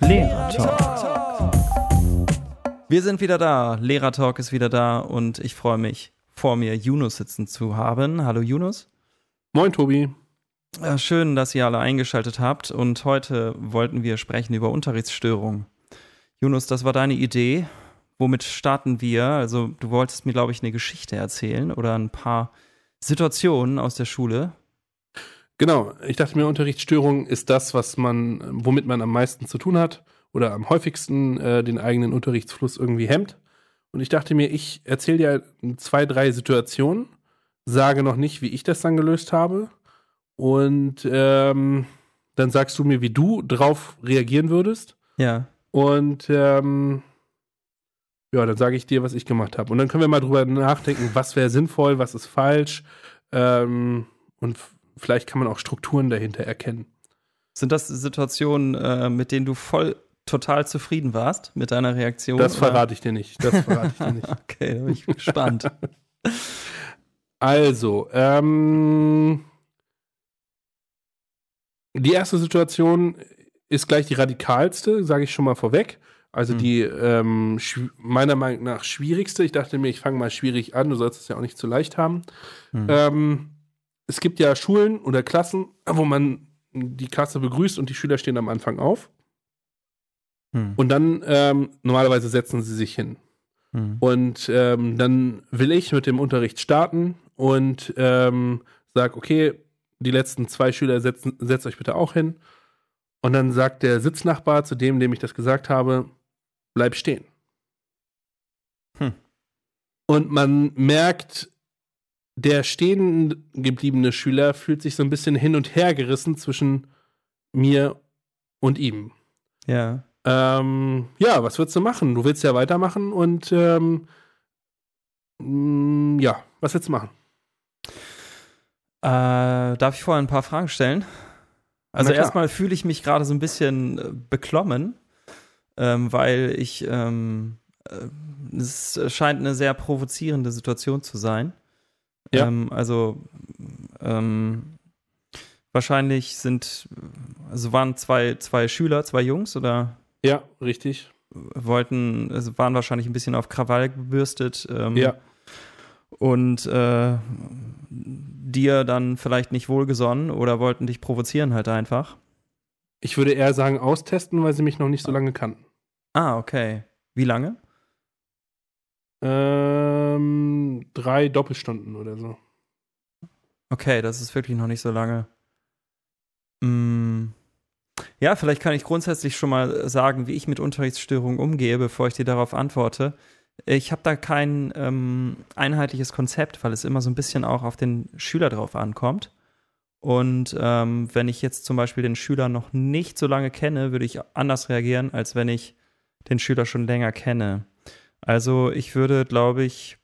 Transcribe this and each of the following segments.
Lehrer Wir sind wieder da. Lehrer Talk ist wieder da und ich freue mich, vor mir Yunus sitzen zu haben. Hallo Yunus. Moin Tobi. Ja, schön, dass ihr alle eingeschaltet habt und heute wollten wir sprechen über Unterrichtsstörungen. Yunus, das war deine Idee. Womit starten wir? Also, du wolltest mir, glaube ich, eine Geschichte erzählen oder ein paar Situationen aus der Schule. Genau, ich dachte mir, Unterrichtsstörung ist das, was man, womit man am meisten zu tun hat oder am häufigsten äh, den eigenen Unterrichtsfluss irgendwie hemmt. Und ich dachte mir, ich erzähle dir zwei, drei Situationen, sage noch nicht, wie ich das dann gelöst habe. Und ähm, dann sagst du mir, wie du drauf reagieren würdest. Ja. Und ähm, ja, dann sage ich dir, was ich gemacht habe. Und dann können wir mal drüber nachdenken, was wäre sinnvoll, was ist falsch. Ähm, und vielleicht kann man auch Strukturen dahinter erkennen. Sind das Situationen, äh, mit denen du voll total zufrieden warst mit deiner Reaktion? Das verrate ich dir nicht. Das verrate ich dir nicht. okay, da bin ich gespannt. Also, ähm, die erste Situation ist gleich die radikalste, sage ich schon mal vorweg. Also mhm. die ähm, meiner Meinung nach schwierigste. Ich dachte mir, ich fange mal schwierig an, du sollst es ja auch nicht zu leicht haben. Mhm. Ähm, es gibt ja Schulen oder Klassen, wo man die Klasse begrüßt und die Schüler stehen am Anfang auf. Mhm. Und dann ähm, normalerweise setzen sie sich hin. Hm. Und ähm, dann will ich mit dem Unterricht starten und ähm, sage, okay, die letzten zwei Schüler setzen, setzt euch bitte auch hin. Und dann sagt der Sitznachbar zu dem, dem ich das gesagt habe, bleib stehen. Hm. Und man merkt, der stehen gebliebene Schüler fühlt sich so ein bisschen hin und her gerissen zwischen mir und ihm. Ja. Ähm, ja, was willst du machen? Du willst ja weitermachen und ähm, mm, ja, was willst du machen? Äh, darf ich vorher ein paar Fragen stellen? Also erstmal fühle ich mich gerade so ein bisschen äh, beklommen, ähm, weil ich ähm, äh, es scheint eine sehr provozierende Situation zu sein. Ja. Ähm, also ähm, wahrscheinlich sind, also waren zwei, zwei Schüler, zwei Jungs oder? Ja, richtig. Wollten, also waren wahrscheinlich ein bisschen auf Krawall gebürstet. Ähm, ja. Und äh, dir dann vielleicht nicht wohlgesonnen oder wollten dich provozieren halt einfach. Ich würde eher sagen austesten, weil sie mich noch nicht so lange kannten. Ah, okay. Wie lange? Ähm, drei Doppelstunden oder so. Okay, das ist wirklich noch nicht so lange. Mm. Ja, vielleicht kann ich grundsätzlich schon mal sagen, wie ich mit Unterrichtsstörungen umgehe, bevor ich dir darauf antworte. Ich habe da kein ähm, einheitliches Konzept, weil es immer so ein bisschen auch auf den Schüler drauf ankommt. Und ähm, wenn ich jetzt zum Beispiel den Schüler noch nicht so lange kenne, würde ich anders reagieren, als wenn ich den Schüler schon länger kenne. Also ich würde, glaube ich,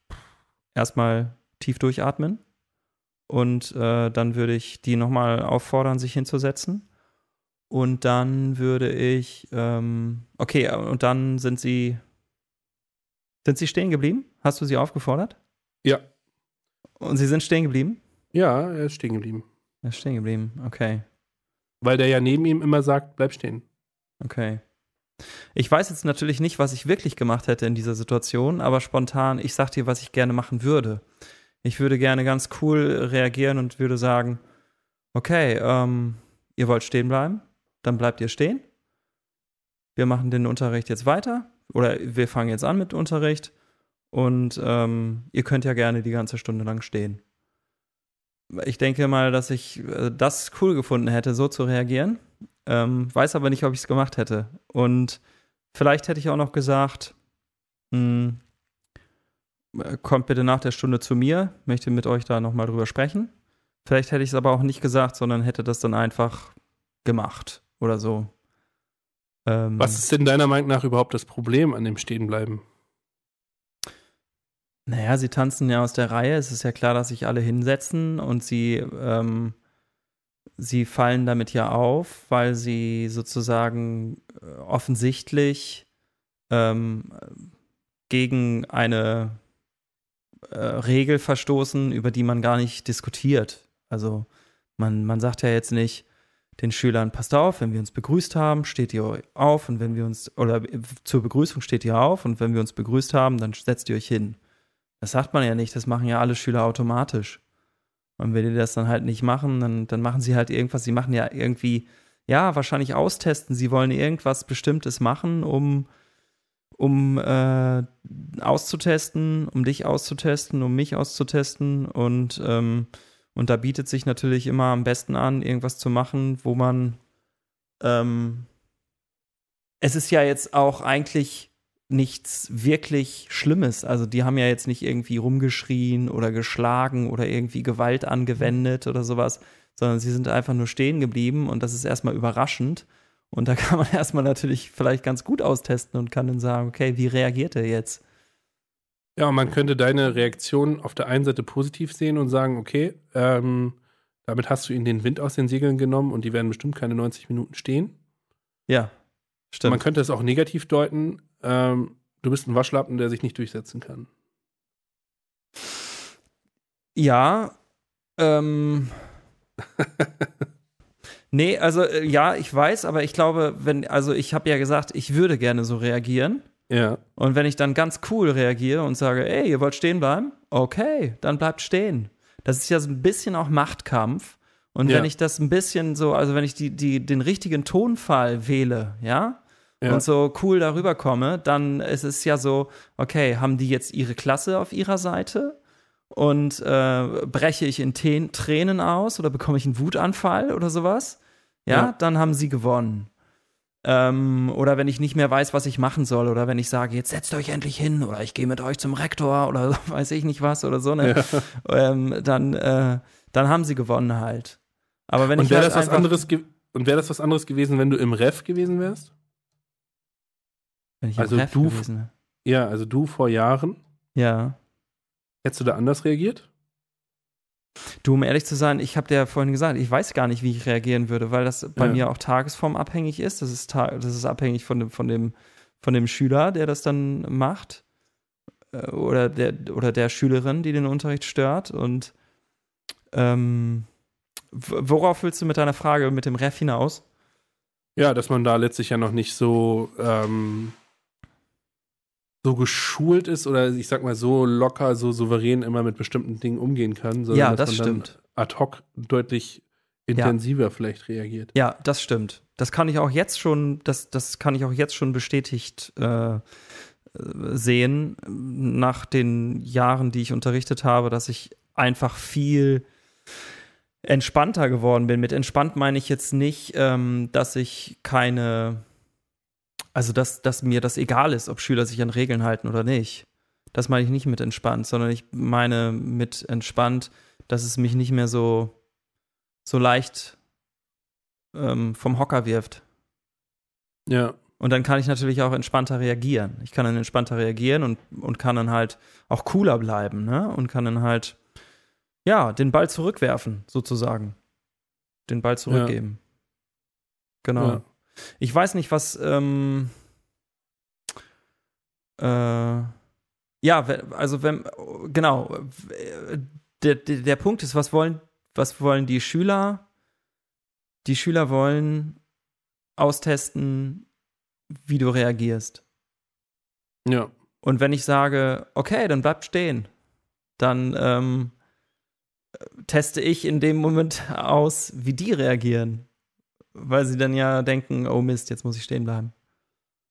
erstmal tief durchatmen und äh, dann würde ich die nochmal auffordern, sich hinzusetzen. Und dann würde ich, ähm, okay, und dann sind sie, sind sie stehen geblieben? Hast du sie aufgefordert? Ja. Und sie sind stehen geblieben? Ja, er ist stehen geblieben. Er ist stehen geblieben, okay. Weil der ja neben ihm immer sagt, bleib stehen. Okay. Ich weiß jetzt natürlich nicht, was ich wirklich gemacht hätte in dieser Situation, aber spontan, ich sag dir, was ich gerne machen würde. Ich würde gerne ganz cool reagieren und würde sagen, okay, ähm, ihr wollt stehen bleiben, dann bleibt ihr stehen. Wir machen den Unterricht jetzt weiter oder wir fangen jetzt an mit Unterricht und ähm, ihr könnt ja gerne die ganze Stunde lang stehen. Ich denke mal, dass ich äh, das cool gefunden hätte, so zu reagieren. Ähm, weiß aber nicht, ob ich es gemacht hätte. Und vielleicht hätte ich auch noch gesagt, mh, hm, kommt bitte nach der Stunde zu mir, möchte mit euch da nochmal drüber sprechen. Vielleicht hätte ich es aber auch nicht gesagt, sondern hätte das dann einfach gemacht oder so. Ähm, Was ist denn deiner Meinung nach überhaupt das Problem an dem Stehenbleiben? Naja, sie tanzen ja aus der Reihe. Es ist ja klar, dass sich alle hinsetzen und sie ähm, sie fallen damit ja auf, weil sie sozusagen äh, offensichtlich ähm, gegen eine äh, Regel verstoßen, über die man gar nicht diskutiert. Also man, man sagt ja jetzt nicht, den Schülern, passt auf, wenn wir uns begrüßt haben, steht ihr auf und wenn wir uns, oder zur Begrüßung steht ihr auf und wenn wir uns begrüßt haben, dann setzt ihr euch hin. Das sagt man ja nicht, das machen ja alle Schüler automatisch. Und wenn die das dann halt nicht machen, dann, dann machen sie halt irgendwas, sie machen ja irgendwie, ja, wahrscheinlich austesten, sie wollen irgendwas Bestimmtes machen, um, um äh, auszutesten, um dich auszutesten, um mich auszutesten und ähm, und da bietet sich natürlich immer am besten an, irgendwas zu machen, wo man. Ähm, es ist ja jetzt auch eigentlich nichts wirklich Schlimmes. Also die haben ja jetzt nicht irgendwie rumgeschrien oder geschlagen oder irgendwie Gewalt angewendet oder sowas, sondern sie sind einfach nur stehen geblieben und das ist erstmal überraschend. Und da kann man erstmal natürlich vielleicht ganz gut austesten und kann dann sagen, okay, wie reagiert er jetzt? Ja, man könnte deine Reaktion auf der einen Seite positiv sehen und sagen, okay, ähm, damit hast du ihnen den Wind aus den Segeln genommen und die werden bestimmt keine 90 Minuten stehen. Ja, stimmt. Man könnte es auch negativ deuten, ähm, du bist ein Waschlappen, der sich nicht durchsetzen kann. Ja, ähm. nee, also äh, ja, ich weiß, aber ich glaube, wenn, also ich habe ja gesagt, ich würde gerne so reagieren. Ja. Und wenn ich dann ganz cool reagiere und sage, ey, ihr wollt stehen bleiben? Okay, dann bleibt stehen. Das ist ja so ein bisschen auch Machtkampf. Und ja. wenn ich das ein bisschen so, also wenn ich die, die, den richtigen Tonfall wähle, ja, ja. und so cool darüber komme, dann ist es ja so, okay, haben die jetzt ihre Klasse auf ihrer Seite? Und äh, breche ich in T Tränen aus oder bekomme ich einen Wutanfall oder sowas? Ja, ja, dann haben sie gewonnen. Ähm, oder wenn ich nicht mehr weiß, was ich machen soll, oder wenn ich sage, jetzt setzt euch endlich hin, oder ich gehe mit euch zum Rektor, oder weiß ich nicht was, oder so, ne? Ja. Ähm, dann, äh, dann haben sie gewonnen halt. Aber wenn und ich halt das was anderes und wäre das was anderes gewesen, wenn du im Ref gewesen wärst? Wenn ich also du, gewesen wäre. Ja, also du vor Jahren. Ja. Hättest du da anders reagiert? Du, um ehrlich zu sein, ich habe dir ja vorhin gesagt, ich weiß gar nicht, wie ich reagieren würde, weil das bei ja. mir auch tagesformabhängig ist. Das ist, das ist abhängig von dem, von, dem, von dem Schüler, der das dann macht. Äh, oder der, oder der Schülerin, die den Unterricht stört. Und ähm, worauf willst du mit deiner Frage mit dem Ref hinaus? Ja, dass man da letztlich ja noch nicht so ähm, so geschult ist oder ich sag mal so locker, so souverän immer mit bestimmten Dingen umgehen kann, sondern ja, dass das man stimmt. dann ad hoc deutlich intensiver ja. vielleicht reagiert. Ja, das stimmt. Das kann ich auch jetzt schon, das, das kann ich auch jetzt schon bestätigt äh, sehen, nach den Jahren, die ich unterrichtet habe, dass ich einfach viel entspannter geworden bin. Mit entspannt meine ich jetzt nicht, ähm, dass ich keine also, dass, dass mir das egal ist, ob Schüler sich an Regeln halten oder nicht. Das meine ich nicht mit entspannt, sondern ich meine mit entspannt, dass es mich nicht mehr so, so leicht ähm, vom Hocker wirft. Ja. Und dann kann ich natürlich auch entspannter reagieren. Ich kann dann entspannter reagieren und, und kann dann halt auch cooler bleiben, ne? Und kann dann halt, ja, den Ball zurückwerfen, sozusagen. Den Ball zurückgeben. Ja. Genau. Ja. Ich weiß nicht, was. Ähm, äh, ja, also wenn genau der, der, der Punkt ist, was wollen was wollen die Schüler? Die Schüler wollen austesten, wie du reagierst. Ja. Und wenn ich sage, okay, dann bleib stehen, dann ähm, teste ich in dem Moment aus, wie die reagieren weil sie dann ja denken, oh Mist, jetzt muss ich stehen bleiben.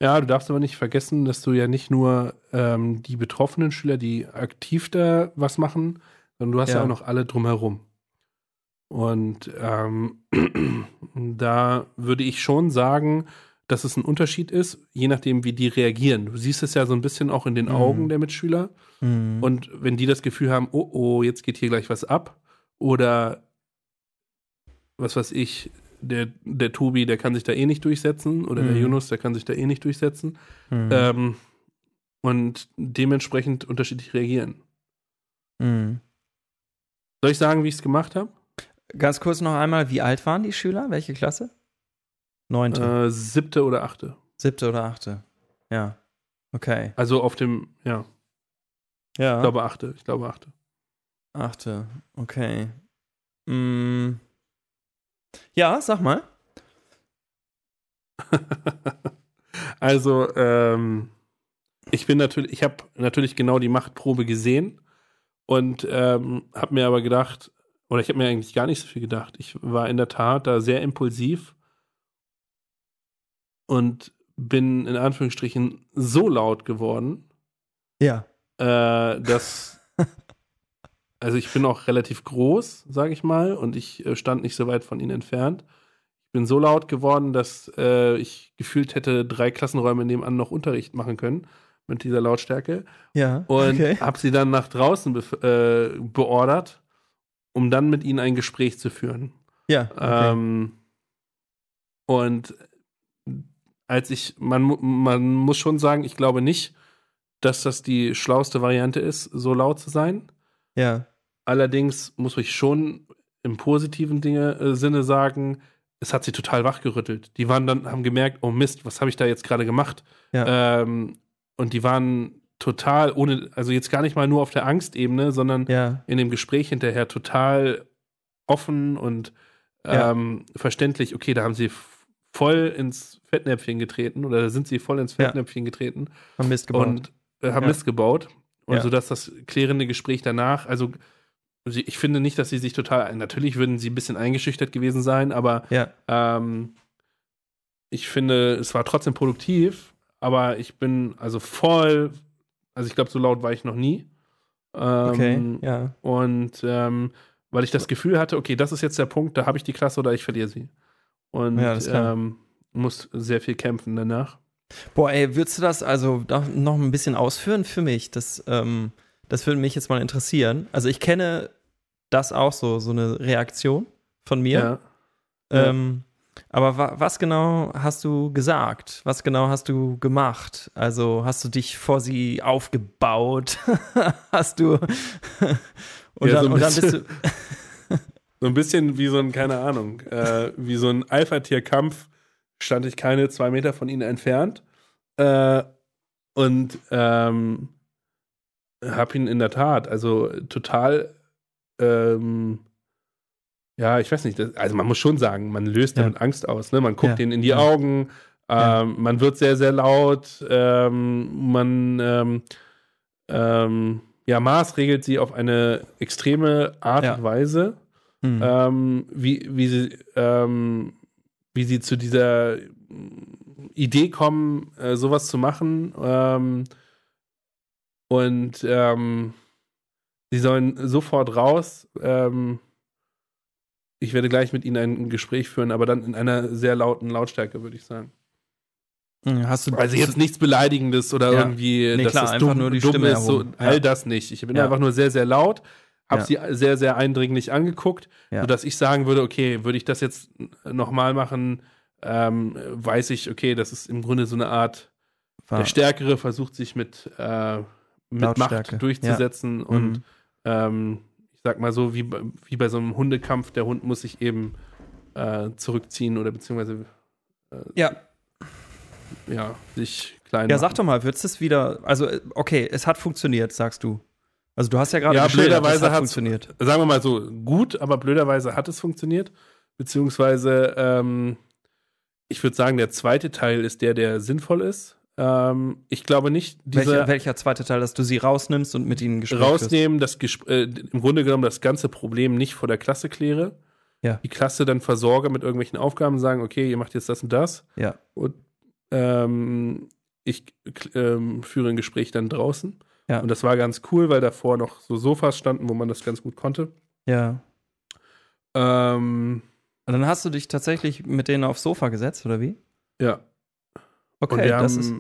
Ja, du darfst aber nicht vergessen, dass du ja nicht nur ähm, die betroffenen Schüler, die aktiv da was machen, sondern du hast ja, ja auch noch alle drumherum. Und ähm, da würde ich schon sagen, dass es ein Unterschied ist, je nachdem, wie die reagieren. Du siehst es ja so ein bisschen auch in den mhm. Augen der Mitschüler. Mhm. Und wenn die das Gefühl haben, oh, oh, jetzt geht hier gleich was ab, oder was weiß ich, der, der Tobi, der kann sich da eh nicht durchsetzen oder mhm. der Yunus, der kann sich da eh nicht durchsetzen. Mhm. Ähm, und dementsprechend unterschiedlich reagieren. Mhm. Soll ich sagen, wie ich es gemacht habe? Ganz kurz noch einmal, wie alt waren die Schüler? Welche Klasse? Neunte. Äh, siebte oder achte. Siebte oder achte. Ja. Okay. Also auf dem, ja. Ja. Ich glaube achte. Ich glaube achte. Achte. Okay. Mm. Ja, sag mal. also, ähm, ich bin natürlich, ich habe natürlich genau die Machtprobe gesehen und ähm, habe mir aber gedacht, oder ich habe mir eigentlich gar nicht so viel gedacht. Ich war in der Tat da sehr impulsiv und bin in Anführungsstrichen so laut geworden, Ja. äh, dass also ich bin auch relativ groß, sage ich mal, und ich äh, stand nicht so weit von ihnen entfernt. Ich bin so laut geworden, dass äh, ich gefühlt hätte drei Klassenräume nebenan noch Unterricht machen können mit dieser Lautstärke Ja. und okay. habe sie dann nach draußen äh, beordert, um dann mit ihnen ein Gespräch zu führen. Ja. Okay. Ähm, und als ich, man, man muss schon sagen, ich glaube nicht, dass das die schlauste Variante ist, so laut zu sein. ja. Allerdings muss ich schon im positiven Dinge, äh, Sinne sagen, es hat sie total wachgerüttelt. Die waren dann, haben gemerkt, oh Mist, was habe ich da jetzt gerade gemacht? Ja. Ähm, und die waren total ohne, also jetzt gar nicht mal nur auf der Angstebene, sondern Ja. in dem Gespräch hinterher total offen und Ja. ähm, verständlich, okay, da haben sie voll ins Fettnäpfchen getreten oder da sind sie voll ins Ja. Fettnäpfchen getreten Haben Mist gebaut. und äh, haben Ja. Mist gebaut. Und Ja. so dass das klärende Gespräch danach, also ich finde nicht, dass sie sich total, natürlich würden sie ein bisschen eingeschüchtert gewesen sein, aber ja. ähm, ich finde, es war trotzdem produktiv, aber ich bin also voll, also ich glaube, so laut war ich noch nie. Ähm, Okay. Ja. Und ähm, weil ich das Gefühl hatte, okay, das ist jetzt der Punkt, da habe ich die Klasse oder ich verliere sie. Und Ja, ähm, muss sehr viel kämpfen danach. Boah, ey, würdest du das also noch ein bisschen ausführen für mich? Das, ähm, das würde mich jetzt mal interessieren. Also ich kenne das auch so, so eine Reaktion von mir. Ja. Ähm, aber wa was genau hast du gesagt? Was genau hast du gemacht? Also hast du dich vor sie aufgebaut? hast du und, Ja, dann, so ein und dann bist bisschen. du So ein bisschen wie so ein, keine Ahnung, äh, wie so ein Alpha-Tier-Kampf stand ich keine zwei Meter von ihnen entfernt. Äh, und ähm, hab ihn in der Tat, also total, ähm, ja, ich weiß nicht, das, also man muss schon sagen, man löst Ja. damit Angst aus, ne? Man guckt Ja. denen in die Ja. Augen, ähm, man wird sehr, sehr laut, ähm, man ähm, ähm, ja, maßregelt sie auf eine extreme Art und Weise Hm. ähm, wie, wie, sie, wie sie zu dieser Idee kommen, äh, sowas zu machen. Ähm, und ähm, sie sollen sofort raus. Ähm, ich werde gleich mit ihnen ein Gespräch führen, aber dann in einer sehr lauten Lautstärke, würde ich sagen. Hm, Hast du Also jetzt nichts Beleidigendes oder Ja. irgendwie, Nee, dass klar, einfach dumm, nur die dumm Stimme ist, so, all Ja. das nicht. Ich bin Ja. einfach nur sehr, sehr laut, habe sie sehr, sehr eindringlich angeguckt, Ja. sodass ich sagen würde, okay, würde ich das jetzt nochmal machen, ähm, weiß ich, okay, das ist im Grunde so eine Art, der Stärkere versucht sich mit, äh, mit. Macht durchzusetzen Mhm. und ähm, ich sag mal so, wie, bei- wie bei so einem Hundekampf, der Hund muss sich eben äh, zurückziehen oder beziehungsweise ja. ja, sich klein ja, machen. sag doch mal, du es wieder, also äh, okay, es hat funktioniert, sagst du. Also du hast ja gerade Ja, blöderweise es hat funktioniert. sagen wir mal so, gut, aber blöderweise hat es funktioniert. Beziehungsweise, ähm, ich würde sagen, der zweite Teil ist der, der sinnvoll ist. Ähm, ich glaube nicht, Welcher, welcher zweite Teil, dass du sie rausnimmst und mit ihnen Gespräch rausnehmen, das Gesp äh, im Grunde genommen das ganze Problem nicht vor der Klasse kläre. Ja. Die Klasse dann versorge mit irgendwelchen Aufgaben, sagen, okay, ihr macht jetzt das und das. Ja. Und ähm, ich ähm, führe ein Gespräch dann draußen. Ja. Und das war ganz cool, weil davor noch so Sofas standen, wo man das ganz gut konnte. Ja. Ähm, Und dann hast du dich tatsächlich mit denen aufs Sofa gesetzt, oder wie? ja. Und Okay, wir das haben ist.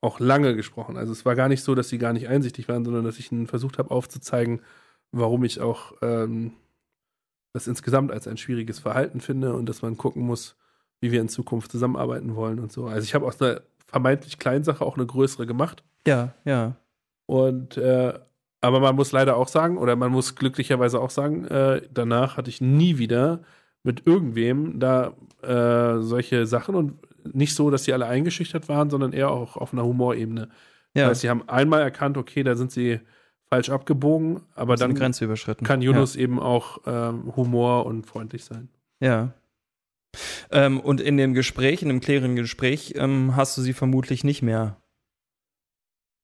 auch lange gesprochen. Also es war gar nicht so, dass sie gar nicht einsichtig waren, sondern dass ich ihnen versucht habe aufzuzeigen, warum ich auch ähm, das insgesamt als ein schwieriges Verhalten finde und dass man gucken muss, wie wir in Zukunft zusammenarbeiten wollen und so. Also ich habe aus einer vermeintlich kleinen Sache auch eine größere gemacht. Ja, ja. Und äh, aber man muss leider auch sagen, oder man muss glücklicherweise auch sagen, äh, danach hatte ich nie wieder mit irgendwem da äh, solche Sachen und nicht so, dass sie alle eingeschüchtert waren, sondern eher auch auf einer Humorebene. Ja, Das heißt, sie haben einmal erkannt, okay, da sind sie falsch abgebogen, aber dann Grenze überschritten. kann Yunus eben auch ähm, Humor und freundlich sein. Ja. Ähm, und in dem Gespräch, in dem klärenden Gespräch, ähm, hast du sie vermutlich nicht mehr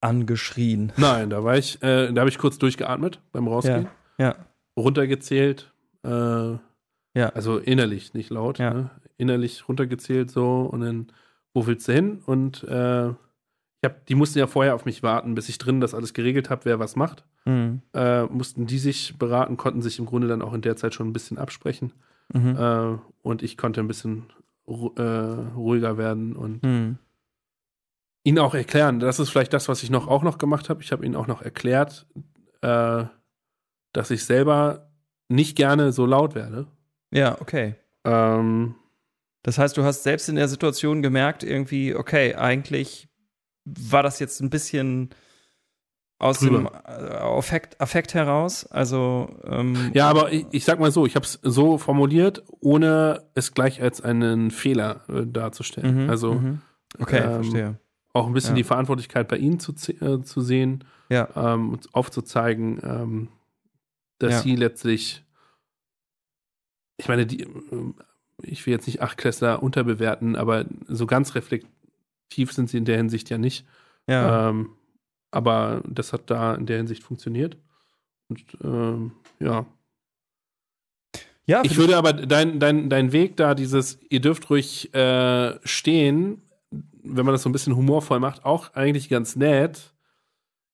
angeschrien. Nein, da war ich, äh, da habe ich kurz durchgeatmet beim Rausgehen. Ja. ja. Runtergezählt. Äh, ja. Also innerlich, nicht laut. Ja. Ne? Innerlich runtergezählt so und dann, wo willst du hin? Und äh, ich hab, die mussten ja vorher auf mich warten, bis ich drin das alles geregelt habe, wer was macht. Mhm. Äh, mussten die sich beraten, konnten sich im Grunde dann auch in der Zeit schon ein bisschen absprechen. Mhm. Äh, und ich konnte ein bisschen ru äh, ruhiger werden und Mhm. ihnen auch erklären. Das ist vielleicht das, was ich noch auch noch gemacht habe. Ich habe ihnen auch noch erklärt, äh, dass ich selber nicht gerne so laut werde. Ja, okay. Ähm, Das heißt, du hast selbst in der Situation gemerkt, irgendwie, okay, eigentlich war das jetzt ein bisschen aus Drüber. dem äh, Affekt, Affekt heraus. Also, ähm, ja, aber ich, ich sag mal so, ich habe es so formuliert, ohne es gleich als einen Fehler äh, darzustellen. mhm, also mhm. okay, ähm, verstehe. auch ein bisschen Ja. die Verantwortlichkeit bei ihnen zu, äh, zu sehen, Ja, ähm, und aufzuzeigen, ähm, dass Ja. sie letztlich, ich meine, die, ich will jetzt nicht Achtklässler unterbewerten, aber so ganz reflektiv sind sie in der Hinsicht ja nicht. ja. Ähm, aber das hat da in der Hinsicht funktioniert. Und ähm, ja. ja, Ich würde aber dein, dein, dein Weg da, dieses, ihr dürft ruhig äh, stehen, wenn man das so ein bisschen humorvoll macht, auch eigentlich ganz nett.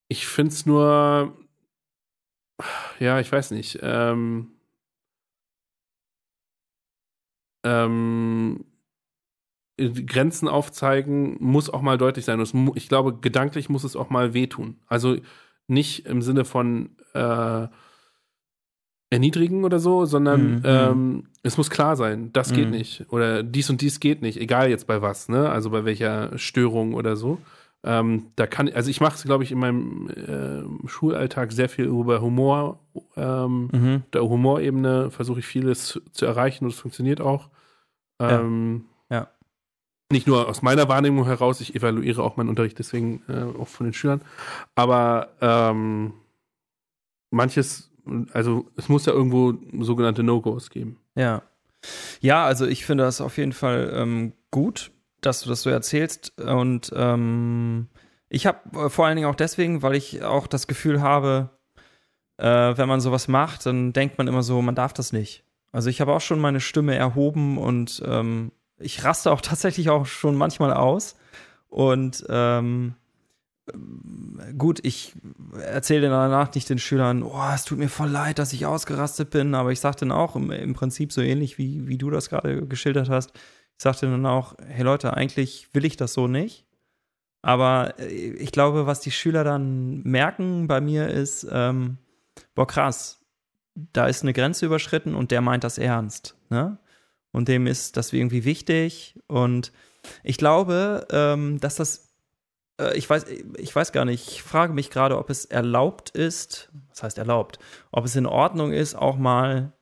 Ich finde es nur, ja, ich weiß nicht, ähm, ähm, Grenzen aufzeigen muss auch mal deutlich sein. Es ich glaube, gedanklich muss es auch mal wehtun. Also nicht im Sinne von äh, erniedrigen oder so, sondern Mhm. ähm, es muss klar sein, das geht Mhm. nicht. Oder dies und dies geht nicht, egal jetzt bei was, ne? Also bei welcher Störung oder so. Ähm, da kann, also ich mache es, glaube ich, in meinem äh, Schulalltag sehr viel über Humor. Ähm, mhm. der Humorebene versuche ich vieles zu, erreichen und es funktioniert auch. Ja. Ähm, Ja. Nicht nur aus meiner Wahrnehmung heraus, ich evaluiere auch meinen Unterricht deswegen äh, auch von den Schülern. Aber ähm, manches, also es muss ja irgendwo sogenannte No-Gos geben. Ja. Ja, also ich finde das auf jeden Fall ähm, gut, dass du das so erzählst. Und ähm, ich habe äh, vor allen Dingen auch deswegen, weil ich auch das Gefühl habe, äh, wenn man sowas macht, dann denkt man immer so, man darf das nicht. Also ich habe auch schon meine Stimme erhoben und ähm, ich raste auch tatsächlich auch schon manchmal aus. Und ähm, gut, ich erzähle danach nicht den Schülern, oh, es tut mir voll leid, dass ich ausgerastet bin, aber ich sage dann auch im, im Prinzip so ähnlich, wie, wie du das gerade geschildert hast. Sagte dann auch, hey Leute, eigentlich will ich das so nicht. Aber äh, ich glaube, was die Schüler dann merken bei mir ist, ähm, boah, krass, da ist eine Grenze überschritten und der meint das ernst. Ne? Und dem ist das irgendwie wichtig. Und ich glaube, ähm, dass das äh, ich weiß, ich weiß gar nicht, ich frage mich gerade, ob es erlaubt ist, was heißt erlaubt, ob es in Ordnung ist, auch mal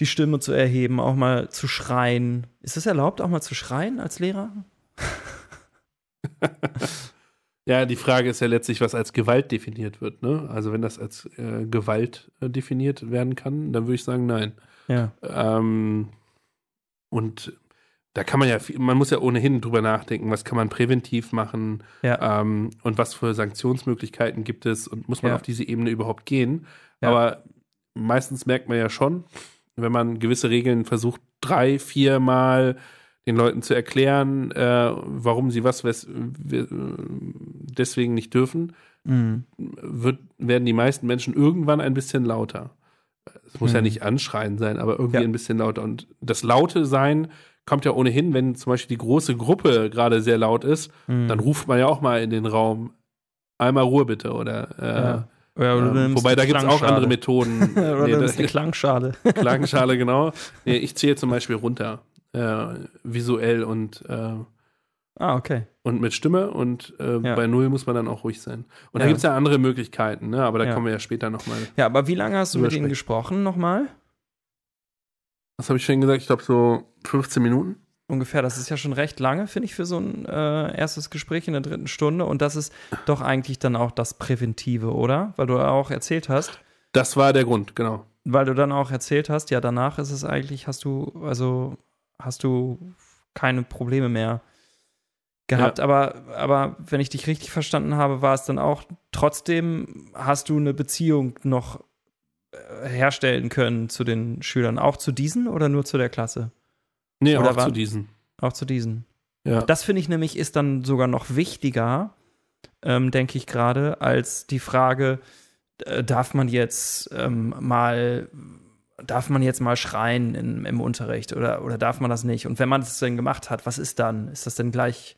die Stimme zu erheben, auch mal zu schreien. Ist es erlaubt, auch mal zu schreien als Lehrer? Ja, die Frage ist ja letztlich, was als Gewalt definiert wird. Ne? Also wenn das als äh, Gewalt äh, definiert werden kann, dann würde ich sagen, nein. Ja. Ähm, und da kann man ja, man muss ja ohnehin drüber nachdenken, was kann man präventiv machen Ja. ähm, und was für Sanktionsmöglichkeiten gibt es und muss man Ja. auf diese Ebene überhaupt gehen. Ja. Aber meistens merkt man ja schon, wenn man gewisse Regeln versucht, drei, vier Mal den Leuten zu erklären, äh, warum sie was deswegen nicht dürfen, Mhm. wird, werden die meisten Menschen irgendwann ein bisschen lauter. Es muss ja Mhm. nicht anschreien sein, aber irgendwie Ja. ein bisschen lauter. Und das laute Sein kommt ja ohnehin, wenn zum Beispiel die große Gruppe gerade sehr laut ist, Mhm. dann ruft man ja auch mal in den Raum, einmal Ruhe bitte oder äh, Ja. Ähm, wobei da gibt es auch andere Methoden. nee, das, nimmst die Klangschale. Klangschale, genau. Nee, ich zähle zum Beispiel runter, äh, visuell und, äh, ah, okay. und mit Stimme und äh, Ja. bei Null muss man dann auch ruhig sein. Und da Ja. gibt es ja andere Möglichkeiten, ne? aber da Ja. kommen wir ja später nochmal. Ja, aber wie lange hast du mit ihnen gesprochen nochmal? Was habe ich schon gesagt? Ich glaube so 15 Minuten. Ungefähr, das ist ja schon recht lange, finde ich, für so ein äh, erstes Gespräch in der dritten Stunde. Und das ist doch eigentlich dann auch das Präventive, oder? Weil du auch erzählt hast, Das war der Grund, genau. weil du dann auch erzählt hast, ja, danach ist es eigentlich, hast du, also hast du keine Probleme mehr gehabt. Ja. Aber, aber wenn ich dich richtig verstanden habe, war es dann auch trotzdem, hast du eine Beziehung noch äh, herstellen können zu den Schülern, auch zu diesen oder nur zu der Klasse? Nee, Oder auch war- zu diesen. Auch zu diesen. Ja. Das finde ich nämlich ist dann sogar noch wichtiger, ähm, denke ich gerade, als die Frage, äh, darf man jetzt ähm, mal, darf man jetzt mal schreien in, im Unterricht oder, oder darf man das nicht? Und wenn man es denn gemacht hat, was ist dann? Ist das denn gleich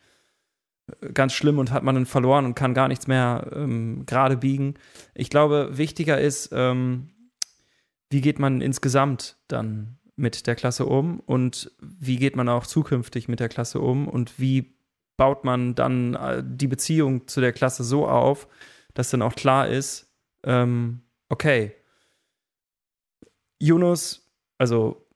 äh, ganz schlimm und hat man dann verloren und kann gar nichts mehr ähm, gerade biegen? Ich glaube, wichtiger ist, ähm, wie geht man insgesamt dann mit der Klasse um und wie geht man auch zukünftig mit der Klasse um und wie baut man dann äh, die Beziehung zu der Klasse so auf, dass dann auch klar ist, ähm, okay, Yunus, also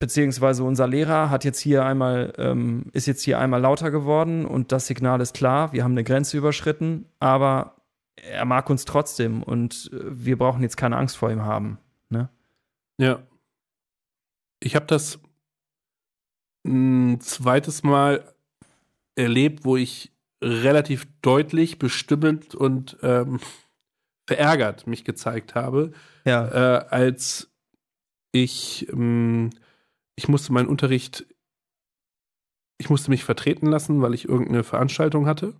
beziehungsweise unser Lehrer hat jetzt hier einmal, ähm, ist jetzt hier einmal lauter geworden und das Signal ist klar, wir haben eine Grenze überschritten, aber er mag uns trotzdem und äh, wir brauchen jetzt keine Angst vor ihm haben. Ne? Ja. Ich habe das ein zweites Mal erlebt, wo ich relativ deutlich, bestimmend und ähm, verärgert mich gezeigt habe, Ja. äh, als ich, ähm, ich musste meinen Unterricht, ich musste mich vertreten lassen, weil ich irgendeine Veranstaltung hatte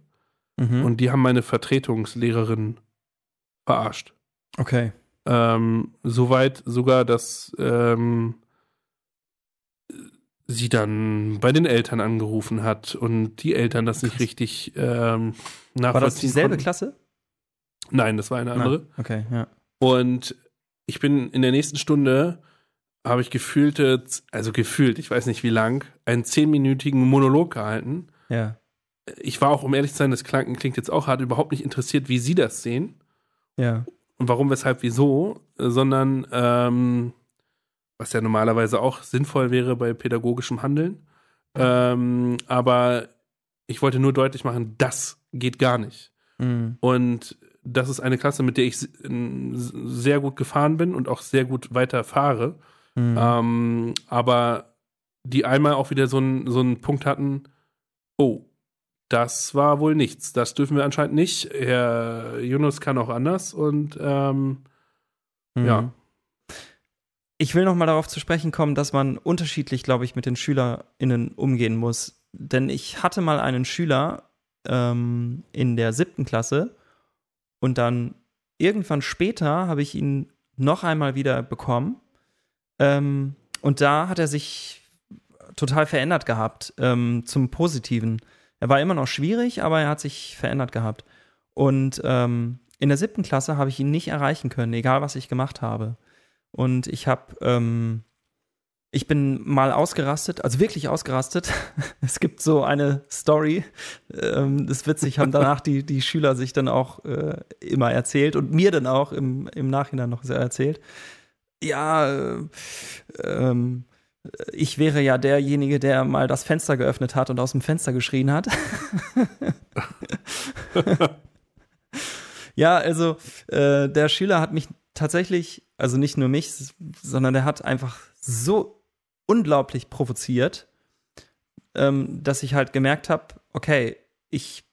Mhm. und die haben meine Vertretungslehrerin verarscht. okay. Ähm, Soweit sogar, dass ähm, sie dann bei den Eltern angerufen hat und die Eltern das nicht Krass. richtig ähm, nachvollziehen War das dieselbe konnten. Klasse? Nein, das war eine andere. Ah, okay, ja. Und ich bin in der nächsten Stunde, habe ich gefühlte, also gefühlt, ich weiß nicht wie lang, einen zehnminütigen Monolog gehalten. Ja. Ich war auch, um ehrlich zu sein, das klang, klingt jetzt auch hart, überhaupt nicht interessiert, wie sie das sehen. Ja. und warum, weshalb, wieso, sondern ähm, was ja normalerweise auch sinnvoll wäre bei pädagogischem Handeln. Ähm, aber ich wollte nur deutlich machen, das geht gar nicht. Mhm. Und das ist eine Klasse, mit der ich sehr gut gefahren bin und auch sehr gut weiter fahre. Mhm. Ähm, aber die einmal auch wieder so einen so einen Punkt hatten, oh, das war wohl nichts. Das dürfen wir anscheinend nicht. Herr Yunus kann auch anders und ähm, Mhm. ja. Ich will noch mal darauf zu sprechen kommen, dass man unterschiedlich, glaube ich, mit den SchülerInnen umgehen muss. Denn ich hatte mal einen Schüler ähm, in der siebten Klasse und dann irgendwann später habe ich ihn noch einmal wieder bekommen. Ähm, und da hat er sich total verändert gehabt ähm, zum Positiven. Er war immer noch schwierig, aber er hat sich verändert gehabt. Und ähm, in der siebten Klasse habe ich ihn nicht erreichen können, egal was ich gemacht habe. Und ich habe, ähm, ich bin mal ausgerastet, also wirklich ausgerastet. es gibt so eine Story, ähm, das ist witzig, haben danach die, die Schüler sich dann auch äh, immer erzählt und mir dann auch im, im Nachhinein noch sehr erzählt. Ja, äh, ähm, ich wäre ja derjenige, der mal das Fenster geöffnet hat und aus dem Fenster geschrien hat. ja, also äh, der Schüler hat mich tatsächlich, also nicht nur mich, sondern der hat einfach so unglaublich provoziert, ähm, dass ich halt gemerkt habe, okay, ich,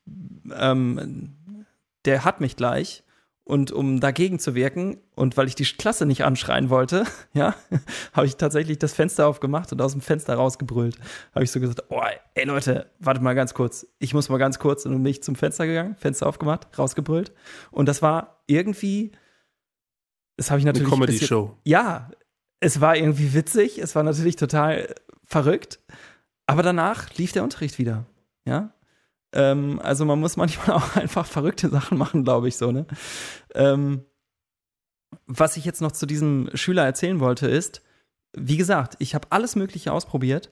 ähm, der hat mich gleich. Und um dagegen zu wirken und weil ich die Klasse nicht anschreien wollte, ja, habe ich tatsächlich das Fenster aufgemacht und aus dem Fenster rausgebrüllt. Habe ich so gesagt, oh, ey Leute, wartet mal ganz kurz. Ich muss mal ganz kurz und bin ich zum Fenster gegangen, Fenster aufgemacht, rausgebrüllt. Und das war irgendwie, das habe ich eine natürlich ein bisschen- Comedy-Show. ja, es war irgendwie witzig, es war natürlich total verrückt, aber danach lief der Unterricht wieder, ja. Ähm, also man muss manchmal auch einfach verrückte Sachen machen, glaube ich so, ne? Ähm, was ich jetzt noch zu diesem Schüler erzählen wollte, ist, wie gesagt, ich habe alles Mögliche ausprobiert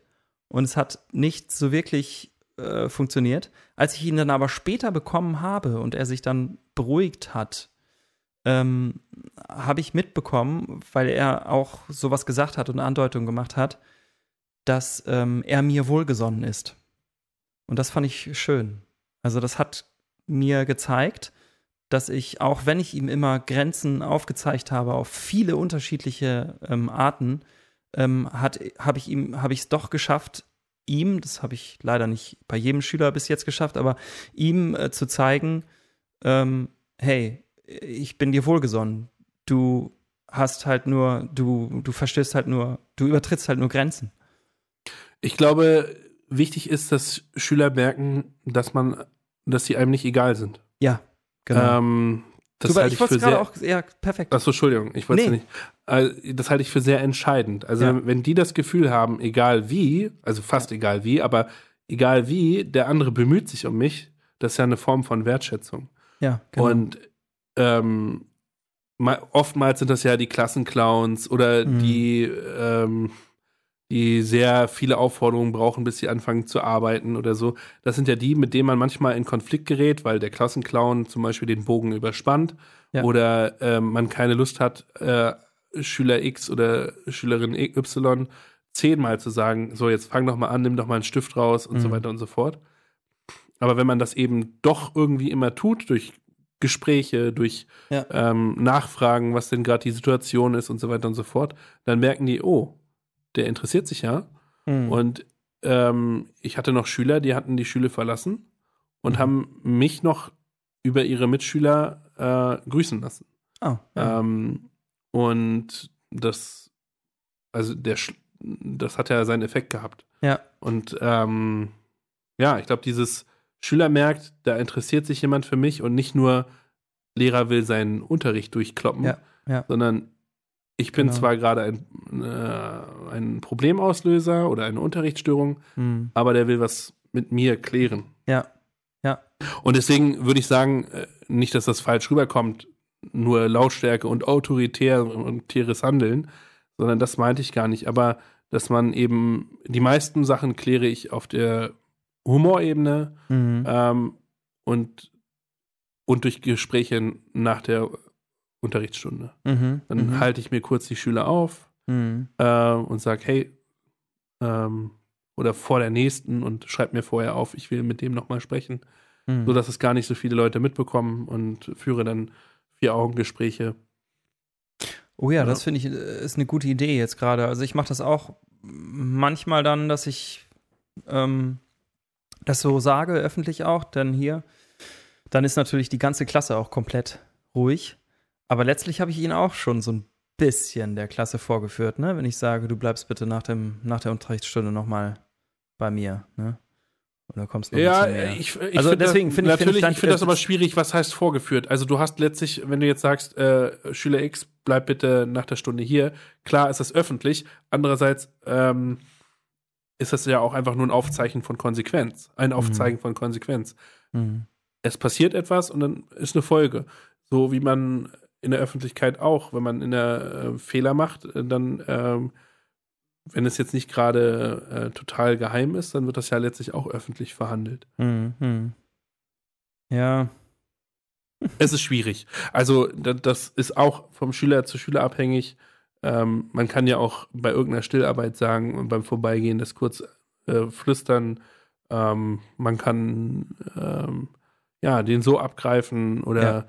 und es hat nicht so wirklich äh, funktioniert. Als ich ihn dann aber später bekommen habe und er sich dann beruhigt hat, ähm, habe ich mitbekommen, weil er auch sowas gesagt hat und eine Andeutung gemacht hat, dass ähm, er mir wohlgesonnen ist. Und das fand ich schön. Also das hat mir gezeigt, dass ich, auch wenn ich ihm immer Grenzen aufgezeigt habe auf viele unterschiedliche ähm, Arten, ähm, habe ich ihm, habe es doch geschafft, ihm, das habe ich leider nicht bei jedem Schüler bis jetzt geschafft, aber ihm äh, zu zeigen, ähm, hey, ich bin dir wohlgesonnen. Du hast halt nur, du, du verstößt halt nur, du übertrittst halt nur Grenzen. Ich glaube, wichtig ist, dass Schüler merken, dass man, dass sie einem nicht egal sind. Ja, genau. Ähm, das du, halte ich, ich für sehr. Auch, ja, perfekt. Achso, Entschuldigung, ich wollte nee. nicht. Also, das halte ich für sehr entscheidend. Also, ja. wenn die das Gefühl haben, egal wie, also fast ja. egal wie, aber egal wie, der andere bemüht sich um mich, das ist ja eine Form von Wertschätzung. Ja, genau. Und ähm, oftmals sind das ja die Klassenclowns oder mhm. die, ähm, die sehr viele Aufforderungen brauchen, bis sie anfangen zu arbeiten oder so. Das sind ja die, mit denen man manchmal in Konflikt gerät, weil der Klassenclown zum Beispiel den Bogen überspannt ja. oder äh, man keine Lust hat, äh, Schüler X oder Schülerin Y zehnmal zu sagen, so jetzt fang doch mal an, nimm doch mal einen Stift raus und mhm. so weiter und so fort. Aber wenn man das eben doch irgendwie immer tut, durch Gespräche, durch ja. ähm, Nachfragen, was denn gerade die Situation ist und so weiter und so fort, dann merken die, oh, der interessiert sich ja. Mhm. Und ähm, ich hatte noch Schüler, die hatten die Schule verlassen und mhm. haben mich noch über ihre Mitschüler äh, grüßen lassen. Oh, ja. ähm, und das, also der, das hat ja seinen Effekt gehabt. Ja. Und ähm, ja, ich glaube, dieses Schüler merkt, da interessiert sich jemand für mich und nicht nur Lehrer will seinen Unterricht durchkloppen, ja, ja. sondern ich bin genau. zwar gerade ein, äh, ein Problemauslöser oder eine Unterrichtsstörung, mhm. aber der will was mit mir klären. Ja, ja. Und deswegen würde ich sagen, äh, nicht, dass das falsch rüberkommt, nur Lautstärke und autoritär und tieres Handeln, sondern das meinte ich gar nicht. Aber dass man eben die meisten Sachen kläre ich auf der Humorebene mhm. ähm, und, und durch Gespräche nach der Unterrichtsstunde. Mhm. Dann mhm. halte ich mir kurz die Schüler auf äh, und sage, hey, ähm, oder vor der nächsten und schreibe mir vorher auf, ich will mit dem nochmal sprechen, mhm. sodass es gar nicht so viele Leute mitbekommen und führe dann Vier-Augen-Gespräche. Oh ja, ja. das finde ich äh, ist eine gute Idee jetzt gerade. Also ich mache das auch manchmal dann, dass ich ähm, das so sage, öffentlich auch, denn hier, dann ist natürlich die ganze Klasse auch komplett ruhig. Aber letztlich habe ich ihn auch schon so ein bisschen der Klasse vorgeführt, ne? Wenn ich sage, du bleibst bitte nach, dem, nach der Unterrichtsstunde nochmal bei mir, ne? Oder kommst du Ja, ich, ich also deswegen finde ich natürlich, find ich finde das aber schwierig, was heißt vorgeführt. Also du hast letztlich, wenn du jetzt sagst, äh, Schüler X, bleib bitte nach der Stunde hier, klar ist das öffentlich. Andererseits ähm, ist das ja auch einfach nur ein Aufzeichen von Konsequenz. Ein mhm. Aufzeigen mhm. von Konsequenz. Mhm. Es passiert etwas und dann ist eine Folge. So wie man in der Öffentlichkeit auch, wenn man in der äh, Fehler macht, äh, dann, ähm, wenn es jetzt nicht gerade äh, total geheim ist, dann wird das ja letztlich auch öffentlich verhandelt. Mhm. Ja. Es ist schwierig. Also, das ist auch vom Schüler zu Schüler abhängig. Ähm, man kann ja auch bei irgendeiner Stillarbeit sagen und beim Vorbeigehen das kurz äh, flüstern. Ähm, man kann ähm, ja den so abgreifen oder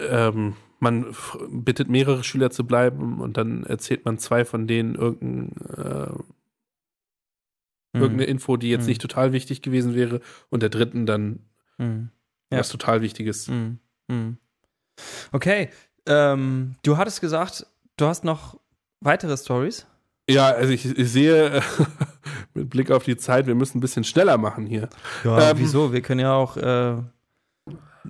ja. ähm, man bittet mehrere Schüler zu bleiben und dann erzählt man zwei von denen irgendein, äh, mhm. irgendeine Info, die jetzt mhm. nicht total wichtig gewesen wäre und der dritten dann mhm. ja. was total Wichtiges. Mhm. Mhm. Okay, ähm, du hattest gesagt, Du hast noch weitere Stories? Ja, also ich, ich sehe mit Blick auf die Zeit, wir müssen ein bisschen schneller machen hier. Ja, ähm, wieso? Wir können ja auch äh,